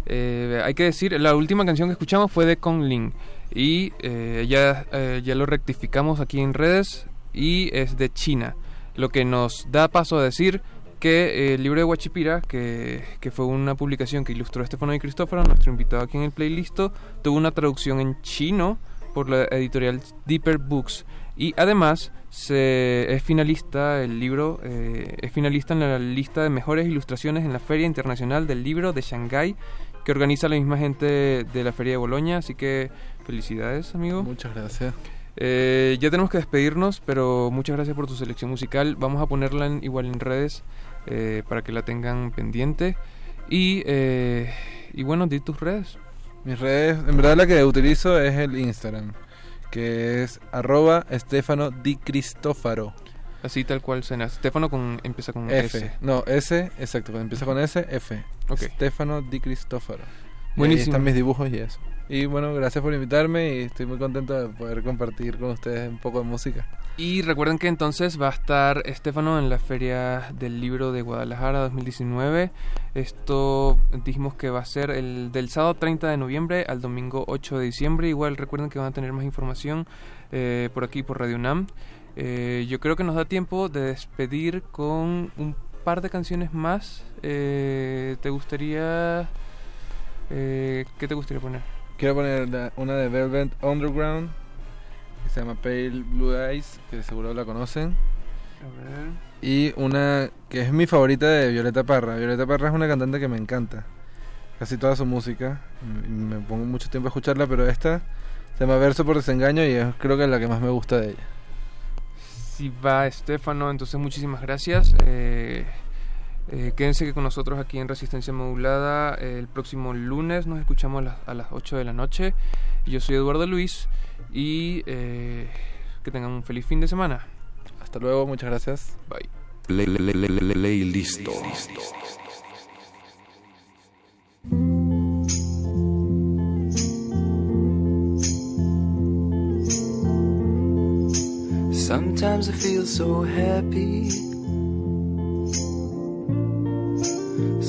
eh, hay que decir, la última canción que escuchamos fue de Kong Lin. Y eh, ya, ya lo rectificamos aquí en redes y es de China, lo que nos da paso a decir que el libro de Huachipira, que, que fue una publicación que ilustró Estefano y Cristóforo, nuestro invitado aquí en el playlist, tuvo una traducción en chino por la editorial Deeper Books. Y además se, es finalista el libro eh, es finalista en la lista de mejores ilustraciones en la Feria Internacional del Libro de Shanghái que organiza la misma gente de la Feria de Boloña así que felicidades amigo. Muchas gracias. Eh, ya tenemos que despedirnos pero muchas gracias por tu selección musical. Vamos a ponerla en- igual en redes eh, para que la tengan pendiente. Y eh, y bueno di tus redes. Mis redes, en verdad la que utilizo es el Instagram, que es arroba Estefano Di Cristófaro. Así tal cual suena. Stefano con, empieza con F. S. No, S, exacto, empieza con S, F. Ok. Stefano Di Cristófaro. Y ahí Buenísimo. están mis dibujos y eso. Y bueno, gracias por invitarme y estoy muy contento de poder compartir con ustedes un poco de música. Y recuerden que entonces va a estar Estefano en la Feria del Libro de Guadalajara 2019. Esto dijimos que va a ser el del sábado 30 de noviembre al domingo 8 de diciembre. Igual recuerden que van a tener más información eh, por aquí por Radio UNAM. Eh, yo creo que nos da tiempo de despedir con un par de canciones más. Eh, ¿Te gustaría... eh, ¿Qué te gustaría poner? Quiero poner una de Velvet Underground que se llama Pale Blue Eyes, que seguro la conocen. A ver. Y una que es mi favorita de Violeta Parra. Violeta Parra es una cantante que me encanta. Casi toda su música. Me pongo mucho tiempo a escucharla, pero esta se llama Verso por Desengaño y es creo que es la que más me gusta de ella. Si va Estefano, entonces muchísimas gracias. Eh, eh, quédense con nosotros aquí en Resistencia Modulada. Eh, el próximo lunes nos escuchamos a las, a las 8 de la noche. Yo soy Eduardo Luis y eh, que tengan un feliz fin de semana. Hasta luego, muchas gracias. Bye. Play, play, play, play, play, listo. Sometimes I feel so happy.